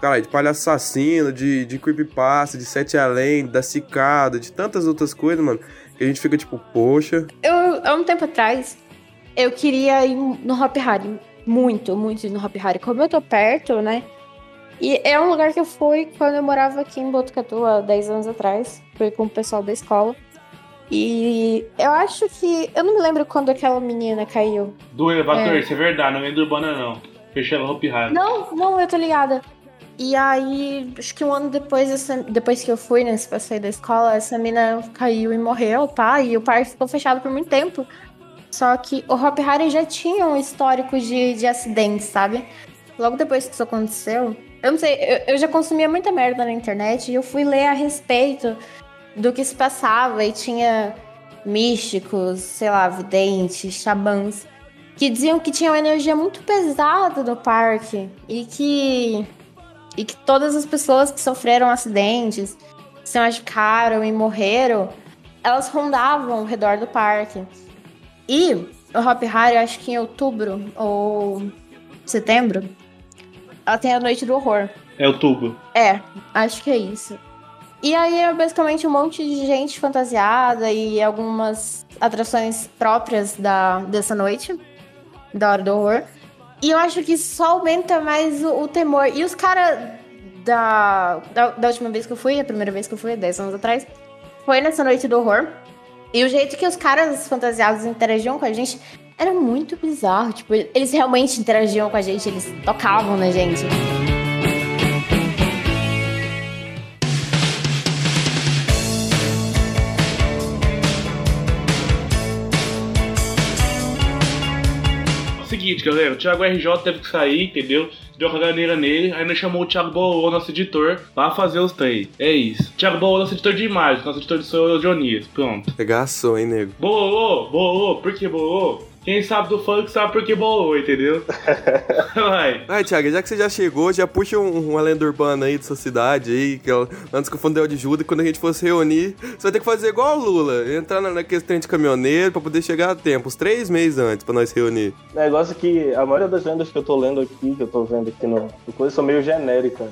Cara, de palhaço assassino, de, de creepypasta, de Sete Além, da Cicada, de tantas outras coisas, mano, que a gente fica tipo, poxa. Eu, há um tempo atrás, eu queria ir no Hop Harry. Muito, muito no Hop Harry. Como eu tô perto, né? E é um lugar que eu fui quando eu morava aqui em Botucatu há 10 anos atrás. Fui com o pessoal da escola. E eu acho que. Eu não me lembro quando aquela menina caiu. Do elevador, é. isso é verdade, não é do Urbana não. Fechava Hope Hard. Não, não, eu tô ligada. E aí, acho que um ano depois, essa, depois que eu fui nesse passeio da escola, essa menina caiu e morreu, tá? E o parque ficou fechado por muito tempo. Só que o Hop Harry já tinha um histórico de, de acidentes, sabe? Logo depois que isso aconteceu, eu não sei, eu, eu já consumia muita merda na internet e eu fui ler a respeito do que se passava e tinha místicos, sei lá, videntes, xamãs, que diziam que tinha uma energia muito pesada no parque e que e que todas as pessoas que sofreram acidentes, se machucaram e morreram, elas rondavam ao redor do parque. E o Hop Harry, acho que em outubro ou setembro, ela tem a Noite do Horror. É outubro. É, acho que é isso. E aí é basicamente um monte de gente fantasiada e algumas atrações próprias da, dessa noite, da Hora do Horror. E eu acho que só aumenta mais o, o temor. E os caras da, da, da, última vez que eu fui, a primeira vez que eu fui, 10 anos atrás, foi nessa noite do horror. E o jeito que os caras fantasiados interagiam com a gente era muito bizarro. Tipo, eles realmente interagiam com a gente, eles tocavam na gente. Seguinte, galera, o Thiago RJ teve que sair, entendeu? Deu a caganeira nele, aí nós chamou o Thiago Bolô, nosso editor, pra fazer os três. É isso. Thiago Bolô, nosso editor de imagem, nosso editor de som é o Dionias. Pronto. Pegaçou, hein, nego? Bolô, Bolô, por que Bolô? Quem sabe do funk sabe por que bolou, entendeu? Vai. Ai, Thiago, já que você já chegou, já puxa um, uma lenda urbana aí da sua cidade aí, que ela, antes que o fundel de Judas, quando a gente fosse reunir, você vai ter que fazer igual o Lula, entrar naquele trem de caminhoneiro pra poder chegar a tempo, uns três meses antes pra nós reunir. Negócio que a maioria das lendas que eu tô lendo aqui, que eu tô vendo aqui no, no coisa, são meio genéricas.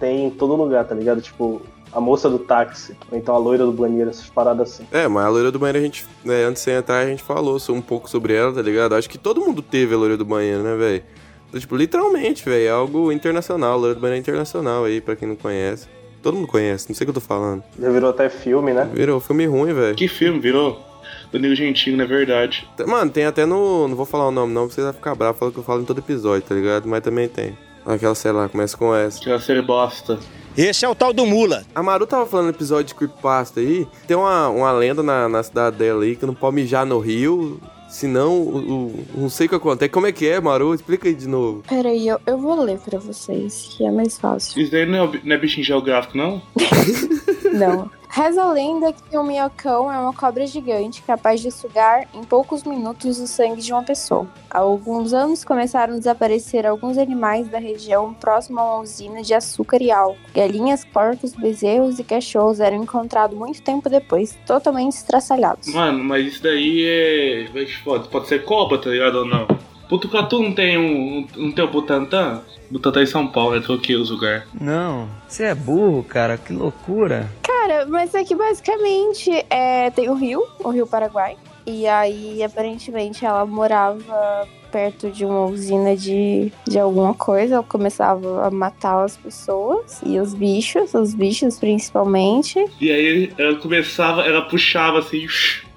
Tem em todo lugar, tá ligado? Tipo, a moça do táxi, ou então a loira do banheiro, essas paradas assim. É, mas a loira do banheiro a gente, né, antes de entrar, a gente falou um pouco sobre ela, tá ligado? Acho que todo mundo teve a loira do banheiro, né, velho? Então, tipo, literalmente, velho, é algo internacional, a loira do banheiro é internacional aí, pra quem não conhece. Todo mundo conhece, não sei o que eu tô falando. Já virou até filme, né? Virou filme ruim, velho. Que filme virou? Danilo Gentili, não é verdade. Mano, tem até no. Não vou falar o nome, não, pra vocês vão ficar bravos, falo que eu falo em todo episódio, tá ligado? Mas também tem. Aquela, sei lá, começa com essa. Aquela série bosta. Esse é o tal do Mula. A Maru tava falando no episódio de Creepypasta aí. Tem uma, uma lenda na, na cidade dela aí que não pode mijar no rio. Senão, o, o, não sei o que acontece. Como é que é, Maru? Explica aí de novo. Peraí, eu, eu vou ler pra vocês, que é mais fácil. Isso daí não é, não é bichinho geográfico, não? não. Reza a lenda que o minhocão é uma cobra gigante capaz de sugar em poucos minutos o sangue de uma pessoa. Há alguns anos começaram a desaparecer alguns animais da região próxima a uma usina de açúcar e álcool. Galinhas, porcos, bezerros e cachorros eram encontrados muito tempo depois, totalmente estraçalhados. Mano, mas isso daí é. Pode, pode ser cobra, tá ligado ou não? Putucatu não tem um. Não tem o Butantã? Butantã em São Paulo, é troquei os lugar. Não, você é burro, cara, que loucura. Cara, mas é que basicamente é, tem o rio, o Rio Paraguai. E aí, aparentemente, ela morava perto de uma usina de, de alguma coisa. Ela começava a matar as pessoas e os bichos, os bichos principalmente. E aí ela começava, ela puxava assim.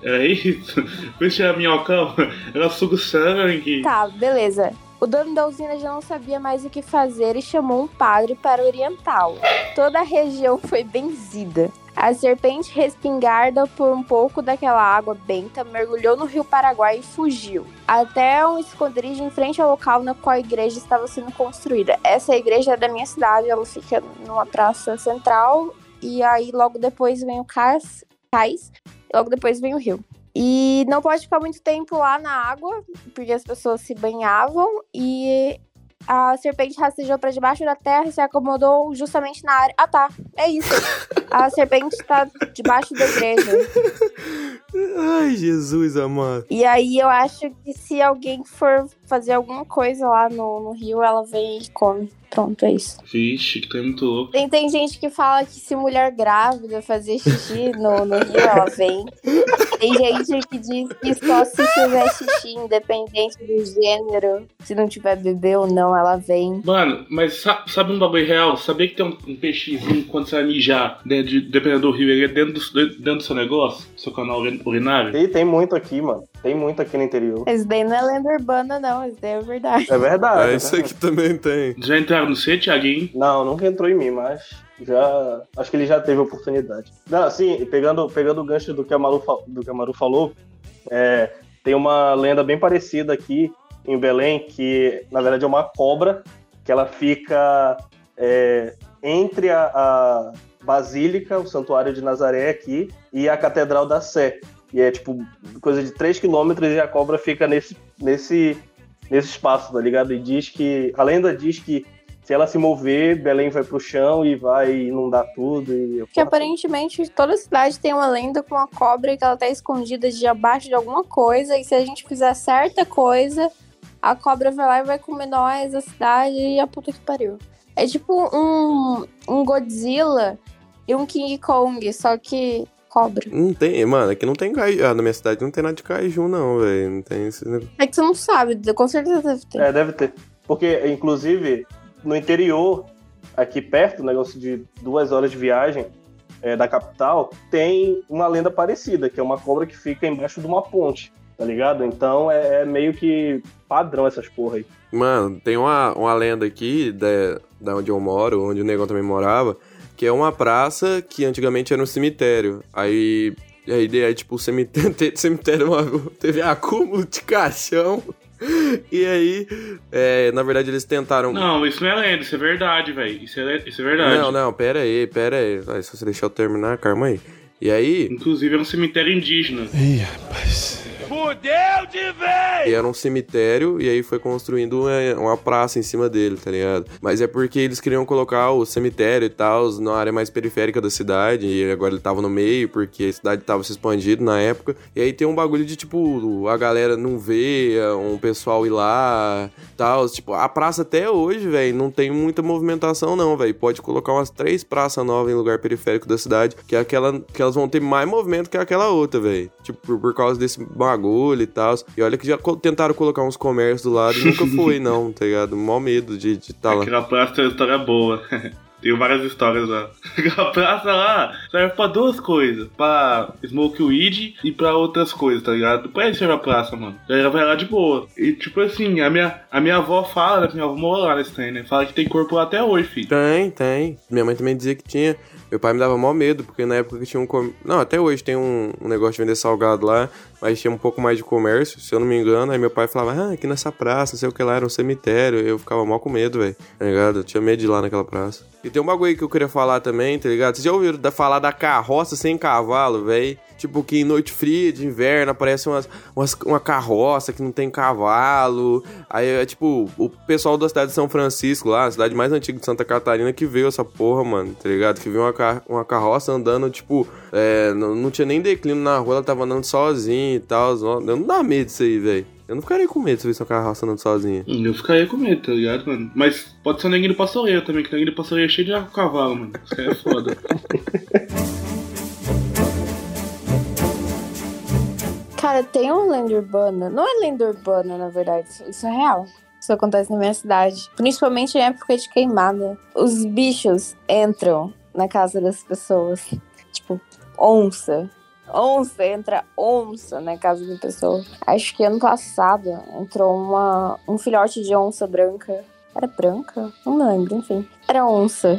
Era isso? Puxa a minhocão, ela suga o sangue. Tá, beleza. O dono da usina já não sabia mais o que fazer e chamou um padre para orientá-lo. Toda a região foi benzida. A serpente respingarda por um pouco daquela água benta, mergulhou no rio Paraguai e fugiu. Até um esconderijo em frente ao local na qual a igreja estava sendo construída. Essa igreja é da minha cidade, ela fica numa praça central. E aí logo depois vem o cais, cais logo depois vem o rio. E não pode ficar muito tempo lá na água, porque as pessoas se banhavam e a serpente rastejou para debaixo da terra e se acomodou justamente na área. Ah, tá. É isso. A serpente tá debaixo da igreja. Ai, Jesus amado. E aí eu acho que se alguém for fazer alguma coisa lá no, no rio, ela vem e come. Pronto, é isso. Vixe, que tu é muito louco. Tem, tem gente que fala que se mulher grávida fazer xixi no, no rio, ela vem. Tem gente que diz que só se fizer xixi, independente do gênero, se não tiver bebê ou não, ela vem. Mano, mas sa- sabe um bagulho real? Sabia que tem um, um peixezinho quando você vai mijar, dentro de- dependendo do rio, ele é dentro do, dentro do seu negócio? Seu canal urin- urinário? E tem muito aqui, mano. Tem muito aqui no interior. Esse daí não é lenda urbana, não. Esse daí é verdade. É verdade. É, isso aqui também tem. Já entraram no C, Thiaguinho? Não, nunca entrou em mim, mas já. Acho que ele já teve oportunidade. Não, assim, pegando, pegando o gancho do que a Maru, do que a Maru falou, é, tem uma lenda bem parecida aqui em Belém, que na verdade é uma cobra, que ela fica é, entre a, a Basílica, o Santuário de Nazaré aqui, e a Catedral da Sé. E é tipo coisa de 3 quilômetros e a cobra fica nesse, nesse, nesse espaço, tá ligado? E diz que. A lenda diz que se ela se mover, Belém vai pro chão e vai inundar tudo. E Porque aparentemente toda cidade tem uma lenda com uma cobra que ela tá escondida de abaixo de alguma coisa. E se a gente fizer certa coisa, a cobra vai lá e vai comer nós, a cidade e a puta que pariu. É tipo um, um Godzilla e um King Kong, só que cobra. Não tem, mano, aqui não tem kaiju. Ah, na minha cidade não tem nada de kaiju, não, velho. Não tem esse negócio. É que você não sabe, com certeza deve ter. É, deve ter. Porque, inclusive, no interior, aqui perto, negócio de duas horas de viagem é, da capital, tem uma lenda parecida, que é uma cobra que fica embaixo de uma ponte, tá ligado? Então é, é meio que padrão essas porra aí. Mano, tem uma, uma lenda aqui da, da onde eu moro, onde o negão também morava, que é uma praça que antigamente era um cemitério. Aí. E aí, aí tipo, o cemitério, cemitério teve acúmulo de caixão. E aí, é, na verdade, eles tentaram. Não, isso não é lenda, isso é verdade, velho. Isso é, isso é verdade. Não, não, pera aí, pera aí. Vai, se você deixar eu terminar, calma aí. E aí. Inclusive é um cemitério indígena. Ih, rapaz. Fudeu de vez! E era um cemitério, e aí foi construindo uma, uma praça em cima dele, tá ligado? Mas é porque eles queriam colocar o cemitério e tal na área mais periférica da cidade, e agora ele tava no meio, porque a cidade tava se expandindo na época. E aí tem um bagulho de, tipo, a galera não vê, um pessoal ir lá tal. Tipo, a praça até hoje, velho, não tem muita movimentação, não, velho. Pode colocar umas três praças novas em lugar periférico da cidade, que é aquela que elas vão ter mais movimento que aquela outra, velho. Tipo, por, por causa desse bagulho e tal. E olha que já co- tentaram colocar uns comércios do lado e nunca foi, não, tá ligado? Mó medo de estar tá lá. Aquela praça tem uma história boa. Tenho várias histórias lá. Aquela praça lá serve pra duas coisas: pra smoke weed e pra outras coisas, tá ligado? Pra isso serve a praça, mano. A galera vai lá de boa. E tipo assim, a minha, a minha avó fala, né? Minha avó mora lá nesse trem, né? Fala que tem corpo lá até hoje, filho. Tem, tem. Minha mãe também dizia que tinha. Meu pai me dava mó medo, porque na época que tinha um. Com... Não, até hoje tem um, um negócio de vender salgado lá, mas tinha um pouco mais de comércio, se eu não me engano. Aí meu pai falava, ah, aqui nessa praça, não sei o que lá, era um cemitério. Eu ficava mal com medo, velho. Tá ligado? Eu tinha medo de ir lá naquela praça. E tem um bagulho aí que eu queria falar também, tá ligado? Vocês já ouviram falar da carroça sem cavalo, velho? Tipo, que em noite fria de inverno aparece umas, umas, uma carroça que não tem cavalo. Aí é tipo, o pessoal da cidade de São Francisco lá, a cidade mais antiga de Santa Catarina, que viu essa porra, mano, tá ligado? Que viu uma, uma carroça andando, tipo, é, não, não tinha nem declínio na rua, ela tava andando sozinha e tal. Não dá medo disso aí, velho. Eu não ficaria com medo se visse uma carroça andando sozinha. Eu ficaria com medo, tá ligado, mano? Mas pode ser o neguinho do pastoreio também, que o neguinho do pastoreio é cheio de cavalo, mano. Isso aí é foda. Cara, tem uma lenda urbana. Não é lenda urbana, na verdade. Isso é real. Isso acontece na minha cidade. Principalmente em época de queimada. Os bichos entram na casa das pessoas. Tipo, onça. Onça, entra onça na casa da pessoa. Acho que ano passado entrou uma, um filhote de onça branca. Era branca? Não lembro, enfim. Era onça.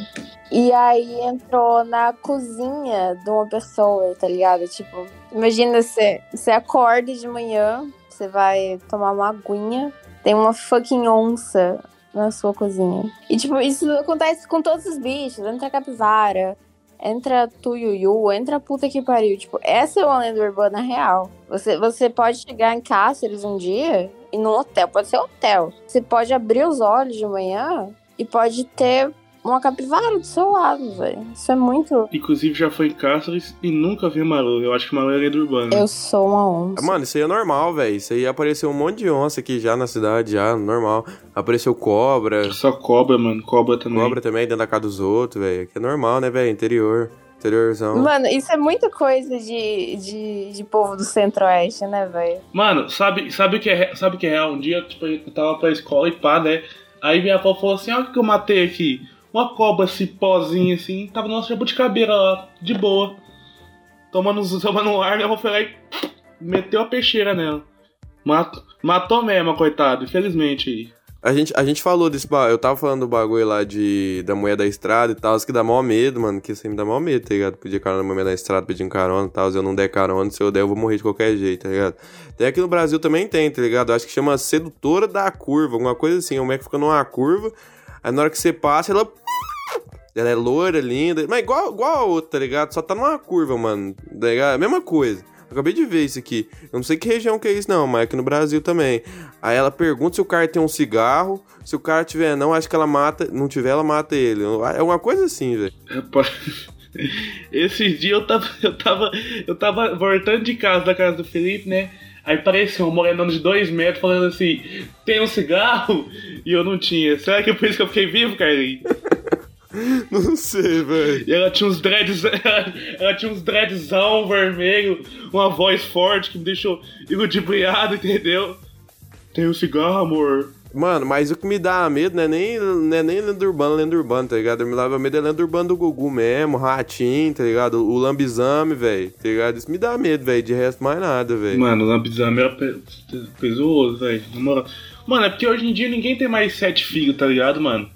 E aí entrou na cozinha de uma pessoa, tá ligado? Tipo, imagina você, você acorda de manhã, você vai tomar uma aguinha, tem uma fucking onça na sua cozinha. E tipo, isso acontece com todos os bichos, entra capivara, entra tuiuiu, entra puta que pariu. Tipo, essa é uma lenda urbana real. Você, você pode chegar em Cáceres um dia e no hotel, pode ser hotel. Você pode abrir os olhos de manhã e pode ter uma capivara do seu lado, velho. Isso é muito. Inclusive já foi em Cáceres e nunca vi Malu. Eu acho que Malu é lenda urbana. Eu sou uma onça. Mano, isso aí é normal, velho. Isso aí apareceu um monte de onça aqui já na cidade, já, normal. Apareceu cobra. Só cobra, mano. Cobra também. Cobra também dentro da casa dos outros, velho. Que é normal, né, velho? Interior. Interiorzão. Mano, isso é muita coisa de, de, de povo do centro-oeste, né, velho? Mano, sabe, sabe, o que é, sabe o que é real? Um dia, tipo, eu tava pra escola e pá, né? Aí minha avó falou assim: olha o que eu matei aqui uma cobra cipózinha assim, tava no nosso jabuticabeira lá, de boa. Tomando, tomando ar, minha avó foi lá e meteu a peixeira nela. Matou, matou mesmo, coitado, infelizmente. A gente, a gente falou desse. Eu tava falando do bagulho lá de, da mulher da estrada e tal, que dá mó medo, mano. Que isso aí me dá mó medo, tá ligado? Pedir carona na mulher da estrada, pedindo carona e tal. Se eu não der carona, se eu der, eu vou morrer de qualquer jeito, tá ligado? Tem aqui no Brasil também tem, tá ligado? Acho que chama sedutora da curva, alguma coisa assim. A mulher que fica numa curva, aí na hora que você passa, ela ela é loira, linda. Mas igual, igual a outra, tá ligado? Só tá numa curva, mano. Tá ligado? A mesma coisa. acabei de ver isso aqui. Eu não sei que região que é isso, não, mas aqui no Brasil também. Aí ela pergunta se o cara tem um cigarro. Se o cara tiver não, acho que ela mata. Não tiver, ela mata ele. É uma coisa assim, velho. Esses dias eu tava, eu tava. Eu tava voltando de casa da casa do Felipe, né? Aí parecia um morenão de dois metros falando assim: tem um cigarro? E eu não tinha. Será que é por isso que eu fiquei vivo, Carlinhos? Não sei, velho. E ela tinha uns dreads. Ela, tinha uns dreadzão vermelho, uma voz forte que me deixou iludibriado, entendeu? Tem um cigarro, amor. Mano, mas o que me dá medo não é nem, não é nem lenda urbana, lenda urbana, tá ligado? Me dava medo é lenda urbana do Gugu mesmo, Ratinho, tá ligado? O Lambizame, velho, tá ligado? Isso me dá medo, velho, de resto mais nada, velho. Mano, o Lambizame era pesoso, velho. Mano, é porque hoje em dia ninguém tem mais sete filhos, tá ligado, mano?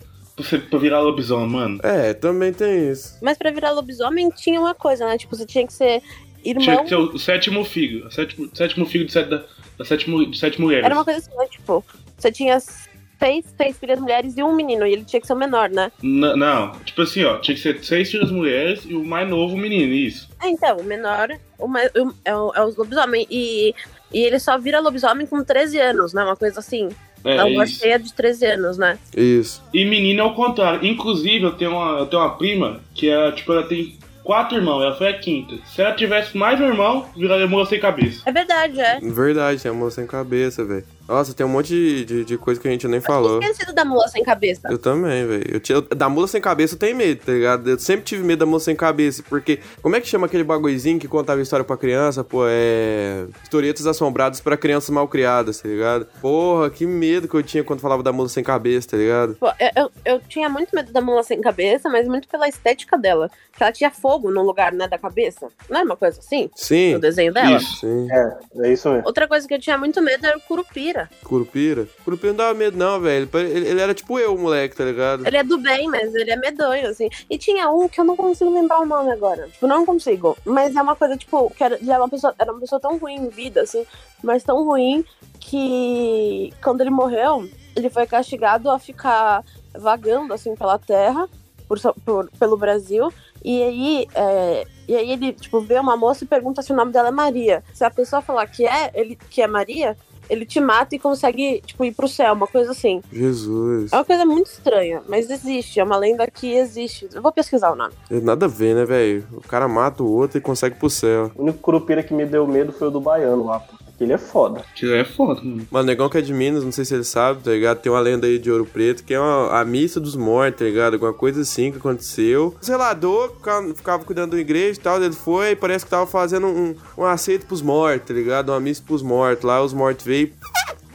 Pra virar lobisomem, mano. É, também tem isso. Mas pra virar lobisomem tinha uma coisa, né? Tipo, você tinha que ser irmão. Tinha que ser o sétimo filho. O sétimo, sétimo filho de sete, da, da sétimo, de sete mulheres. Era uma coisa assim, né? Tipo, você tinha seis, seis filhas mulheres e um menino, e ele tinha que ser o menor, né? N não, tipo assim, ó, tinha que ser seis filhas mulheres e o mais novo o menino, isso. É, então, o menor o mais, o, é, o, é os lobisomem. E, e ele só vira lobisomem com 13 anos, né? Uma coisa assim. É, é uma cheia de 13 anos, né? Isso. E menina é o contrário. Inclusive, eu tenho uma, eu tenho uma prima que é, tipo, ela tem quatro irmãos, ela foi a quinta. Se ela tivesse mais um irmão, viraria moça sem cabeça. É verdade, é. Verdade, é moça sem cabeça, velho. Nossa, tem um monte de, de, de coisa que a gente nem falou. Eu esquecido da mula sem cabeça. Eu também, velho. Eu, da mula sem cabeça eu tenho medo, tá ligado? Eu sempre tive medo da mula sem cabeça, porque como é que chama aquele bagulhozinho que contava história pra criança? Pô, é. Historietas assombradas pra crianças mal criadas, tá ligado? Porra, que medo que eu tinha quando falava da mula sem cabeça, tá ligado? Pô, eu, eu, eu tinha muito medo da mula sem cabeça, mas muito pela estética dela. Que ela tinha fogo no lugar, né, da cabeça. Não é uma coisa assim? Sim. No desenho dela? Isso, sim. É, é isso mesmo. Outra coisa que eu tinha muito medo era o curupira Curupira? Curupira? Curupira não dava medo, não, velho. Ele, ele era tipo eu, moleque, tá ligado? Ele é do bem, mas ele é medonho, assim. E tinha um que eu não consigo lembrar o nome agora. Tipo, não consigo. Mas é uma coisa, tipo, que era, era uma pessoa, era uma pessoa tão ruim em vida, assim, mas tão ruim que quando ele morreu, ele foi castigado a ficar vagando, assim, pela terra, por, por pelo Brasil. E aí, é, e aí ele, tipo, vê uma moça e pergunta se o nome dela é Maria. Se a pessoa falar que é, ele, que é Maria, ele te mata e consegue, tipo, ir pro céu, uma coisa assim. Jesus. É uma coisa muito estranha, mas existe, é uma lenda que existe. Eu vou pesquisar o nome. É nada a ver, né, velho? O cara mata o outro e consegue ir pro céu. O único curupira que me deu medo foi o do baiano lá, pô. Ele é foda. Ele é foda, mano. Mano, negão que é de Minas, não sei se ele sabe, tá ligado? Tem uma lenda aí de Ouro Preto que é uma, a missa dos mortos, tá ligado? Alguma coisa assim que aconteceu. O zelador ficava, ficava cuidando da igreja e tal, ele foi e parece que tava fazendo um, um aceito pros mortos, tá ligado? Uma missa pros mortos. Lá os mortos veio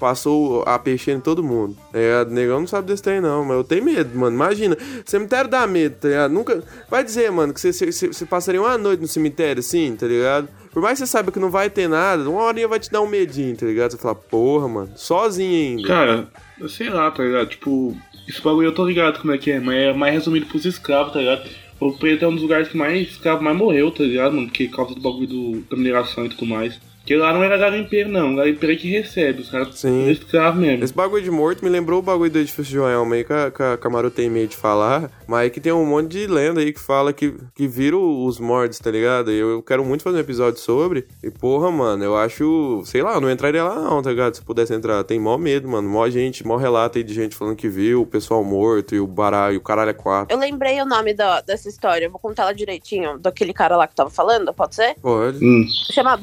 passou a peixe em todo mundo. É, negão não sabe desse trem, não, mas eu tenho medo, mano. Imagina, cemitério dá medo, tá ligado? Nunca. Vai dizer, mano, que você, passaria uma noite no cemitério assim, tá ligado? Por mais que você saiba que não vai ter nada, uma horinha vai te dar um medinho, tá ligado? Você fala, porra, mano, sozinho ainda. Cara, eu sei lá, tá ligado? Tipo, esse bagulho eu tô ligado como é que é, mas é mais resumido pros escravos, tá ligado? O preto é um dos lugares que mais escravo mais morreu, tá ligado, mano? Que causa do bagulho do, da mineração e tudo mais. Porque lá não era garimpeiro, não. Garimpeiro é que recebe. Os caras Sim. escravo mesmo. Esse bagulho de morto me lembrou o bagulho do edifício de Joelma aí, que a, que a Camaro tem medo de falar. Mas é que tem um monte de lenda aí que fala que, que vira os mortos, tá ligado? E eu, eu quero muito fazer um episódio sobre. E porra, mano, eu acho. Sei lá, eu não entraria lá não, tá ligado? Se pudesse entrar. Tem mó medo, mano. Mó gente, mó relato aí de gente falando que viu o pessoal morto e o baralho, o caralho é quatro. Eu lembrei o nome da, dessa história. Eu vou contar ela direitinho. Daquele cara lá que tava falando, pode ser? Pode. Hum. Chama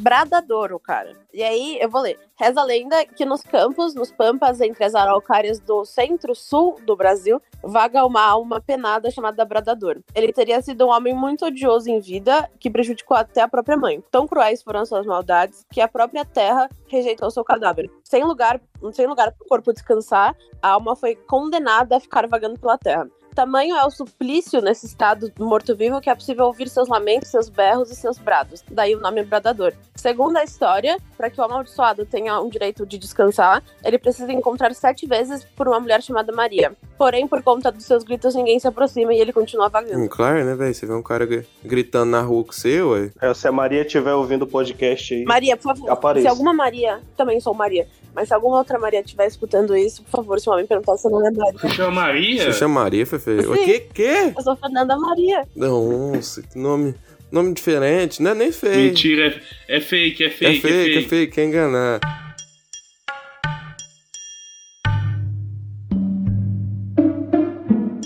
Bradadouro, cara. E aí, eu vou ler. Reza a lenda que nos campos, nos pampas, entre as araucárias do centro-sul do Brasil, vaga uma alma penada chamada Bradador. Ele teria sido um homem muito odioso em vida, que prejudicou até a própria mãe. Tão cruéis foram suas maldades que a própria terra rejeitou seu cadáver. Sem lugar, sem lugar para o corpo descansar, a alma foi condenada a ficar vagando pela terra. Tamanho é o suplício nesse estado morto-vivo que é possível ouvir seus lamentos, seus berros e seus brados. Daí o nome bradador. Segundo a história, para que o amaldiçoado tenha um direito de descansar, ele precisa encontrar sete vezes por uma mulher chamada Maria. Porém, por conta dos seus gritos, ninguém se aproxima e ele continua vagando. Hum, claro, né, velho? Você vê um cara gritando na rua com você, ué. É, se a Maria estiver ouvindo o podcast aí. Maria, por favor. Apareça. Se alguma Maria, também sou Maria, mas se alguma outra Maria estiver escutando isso, por favor, se uma me perguntar se não é Maria. Você chama Maria? Você chama Maria, Fefe? O Sim. que? Que? Eu sou Fernanda Maria. Nossa, que nome. Nome diferente, não é nem feio. Mentira, é, é fake, é fake, É fake, é fake, quer enganar.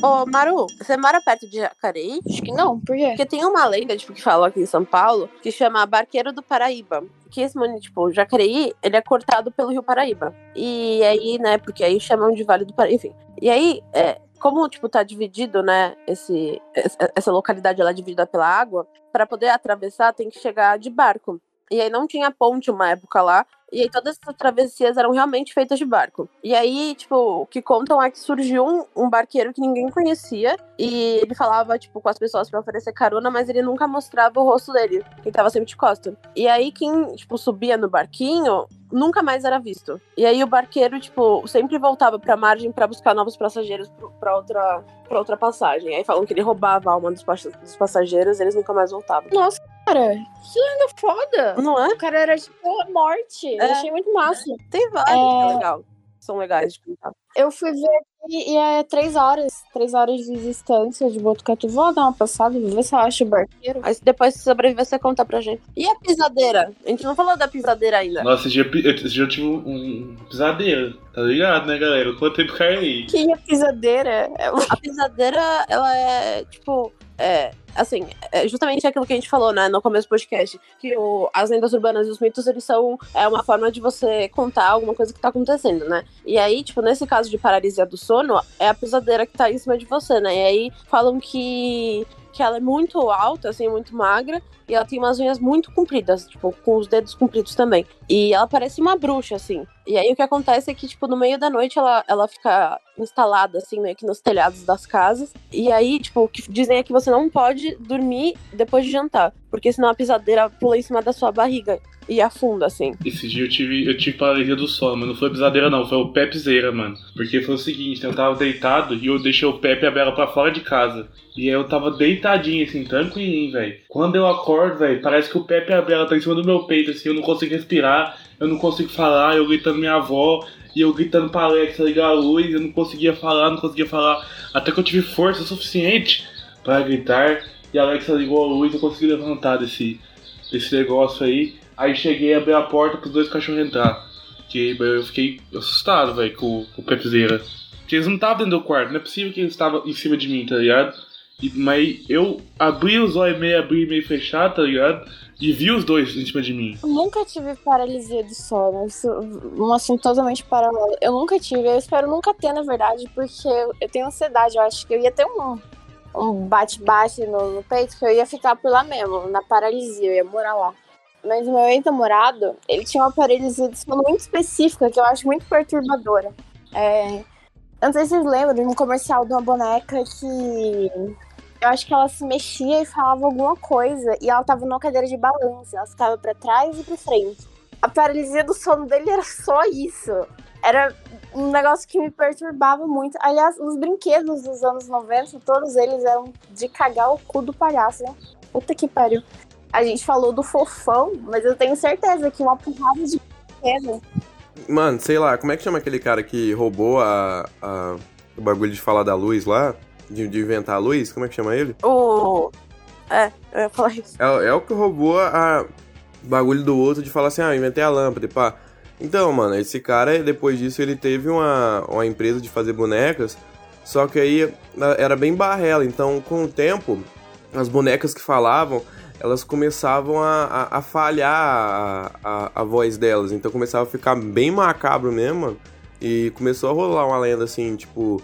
Ô, Maru, você mora perto de Jacareí? Acho que não, por quê? Porque tem uma lenda, tipo, que fala aqui em São Paulo, que chama Barqueiro do Paraíba. Que esse município, tipo, Jacareí, ele é cortado pelo Rio Paraíba. E aí, né, porque aí chamam de Vale do Paraíba, enfim. E aí, é, como, tipo, tá dividido, né, esse, essa localidade, ela é dividida pela água, para poder atravessar tem que chegar de barco. E aí não tinha ponte uma época lá. E aí todas essas travessias eram realmente feitas de barco. E aí, tipo, o que contam é que surgiu um, um barqueiro que ninguém conhecia. E ele falava, tipo, com as pessoas pra oferecer carona, mas ele nunca mostrava o rosto dele. Ele tava sempre de costa. E aí, quem, tipo, subia no barquinho, nunca mais era visto. E aí o barqueiro, tipo, sempre voltava pra margem pra buscar novos passageiros pra outra, pra outra passagem. Aí falam que ele roubava a alma dos, dos passageiros eles nunca mais voltavam. Nossa, cara, que lenda foda. Não é? O cara era tipo a morte. Eu É. achei muito massa. Tem vários que é legal. São legais de contar. Eu fui ver aqui e é três horas. Três horas de distância de Botucatu. Vou dar uma passada, vou ver se eu acho o barqueiro. Aí depois, se sobreviver, você conta pra gente. E a pisadeira? A gente não falou da pisadeira ainda. Nossa, esse dia, esse dia eu tive um, um pesadelo, tá ligado, né, galera? Eu contei pro cara aí. Que a pisadeira? É A pisadeira, ela é, tipo, é, assim, é justamente aquilo que a gente falou, né, no começo do podcast, que o, as lendas urbanas e os mitos, eles são é uma forma de você contar alguma coisa que tá acontecendo, né? E aí, tipo, nesse caso de paralisia do sono, é a pisadeira que tá em cima de você, né? E aí falam que que ela é muito alta, assim, muito magra, e ela tem umas unhas muito compridas, tipo, com os dedos compridos também. E ela parece uma bruxa, assim. E aí o que acontece é que, tipo, no meio da noite ela, ela fica instalada, assim, meio que nos telhados das casas. E aí, tipo, o que dizem é que você não pode dormir depois de jantar. Porque senão a pisadeira pula em cima da sua barriga e afunda, assim. Esse dia eu tive, eu tive paralisia do sono, mas não foi pisadeira não, foi o pepzeira, mano. Porque foi o seguinte, eu tava deitado e eu deixei o Pepe e a Bela pra fora de casa. E aí eu tava deitadinho, assim, tranquilinho, velho. Quando eu acordo, velho, parece que o Pepe e a Bela tá em cima do meu peito, assim, eu não consigo respirar, eu não consigo falar, eu gritando minha avó, e eu gritando pra Alexa ligar a luz, eu não conseguia falar, não conseguia falar. Até que eu tive força suficiente para gritar, e a Alexa ligou a luz eu consegui levantar desse, desse negócio aí. Aí cheguei a abrir a porta pros dois cachorros entrar. Que eu fiquei assustado, velho, com, com o Pepzeira. Porque eles não estavam dentro do quarto, não é possível que eles estavam em cima de mim, tá ligado? E, mas eu abri os olhos meio, abri meio fechado, tá ligado? E vi os dois em cima de mim. Eu nunca tive paralisia do sono. Isso é um assunto totalmente paralelo. Eu nunca tive. Eu espero nunca ter, na verdade, porque eu tenho ansiedade. Eu acho que eu ia ter um, um bate-bate no, no peito que eu ia ficar por lá mesmo, na paralisia. Eu ia morar lá. Mas o meu ex-namorado, ele tinha uma paralisia de sono muito específica que eu acho muito perturbadora. É, eu não sei se vocês lembram de um comercial de uma boneca que eu acho que ela se mexia e falava alguma coisa e ela tava numa cadeira de balanço, ela ficava para trás e para frente. A paralisia do sono dele era só isso. Era um negócio que me perturbava muito. Aliás, os brinquedos dos anos 90, todos eles eram de cagar o cu do palhaço, né? Puta que pariu. A gente falou do fofão, mas eu tenho certeza que uma porrada de brinquedo. Mano, sei lá, como é que chama aquele cara que roubou a, a o bagulho de falar da luz lá? De, de, inventar a luz? Como é que chama ele? O. É, eu ia falar isso. É, é o que roubou a bagulho do outro de falar assim, ah, inventei a lâmpada, pá. Então, mano, esse cara, depois disso, ele teve uma, uma empresa de fazer bonecas, só que aí era bem barrela. Então, com o tempo, as bonecas que falavam, elas começavam a, a, a falhar a, a, a, voz delas. Então começava a ficar bem macabro mesmo, mano. E começou a rolar uma lenda assim, tipo,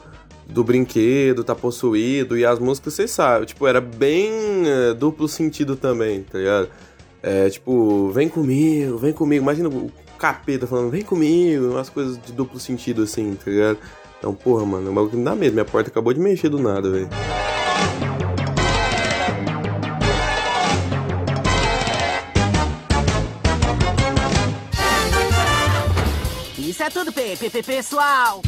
do brinquedo tá possuído. E as músicas, vocês sabem, tipo, era bem é, duplo sentido também, tá ligado? É, tipo, vem comigo, vem comigo. Imagina o capeta falando, vem comigo, umas coisas de duplo sentido assim, tá ligado? Então, porra, mano, o bagulho não dá medo. Minha porta acabou de mexer do nada, velho. Isso é tudo, pessoal.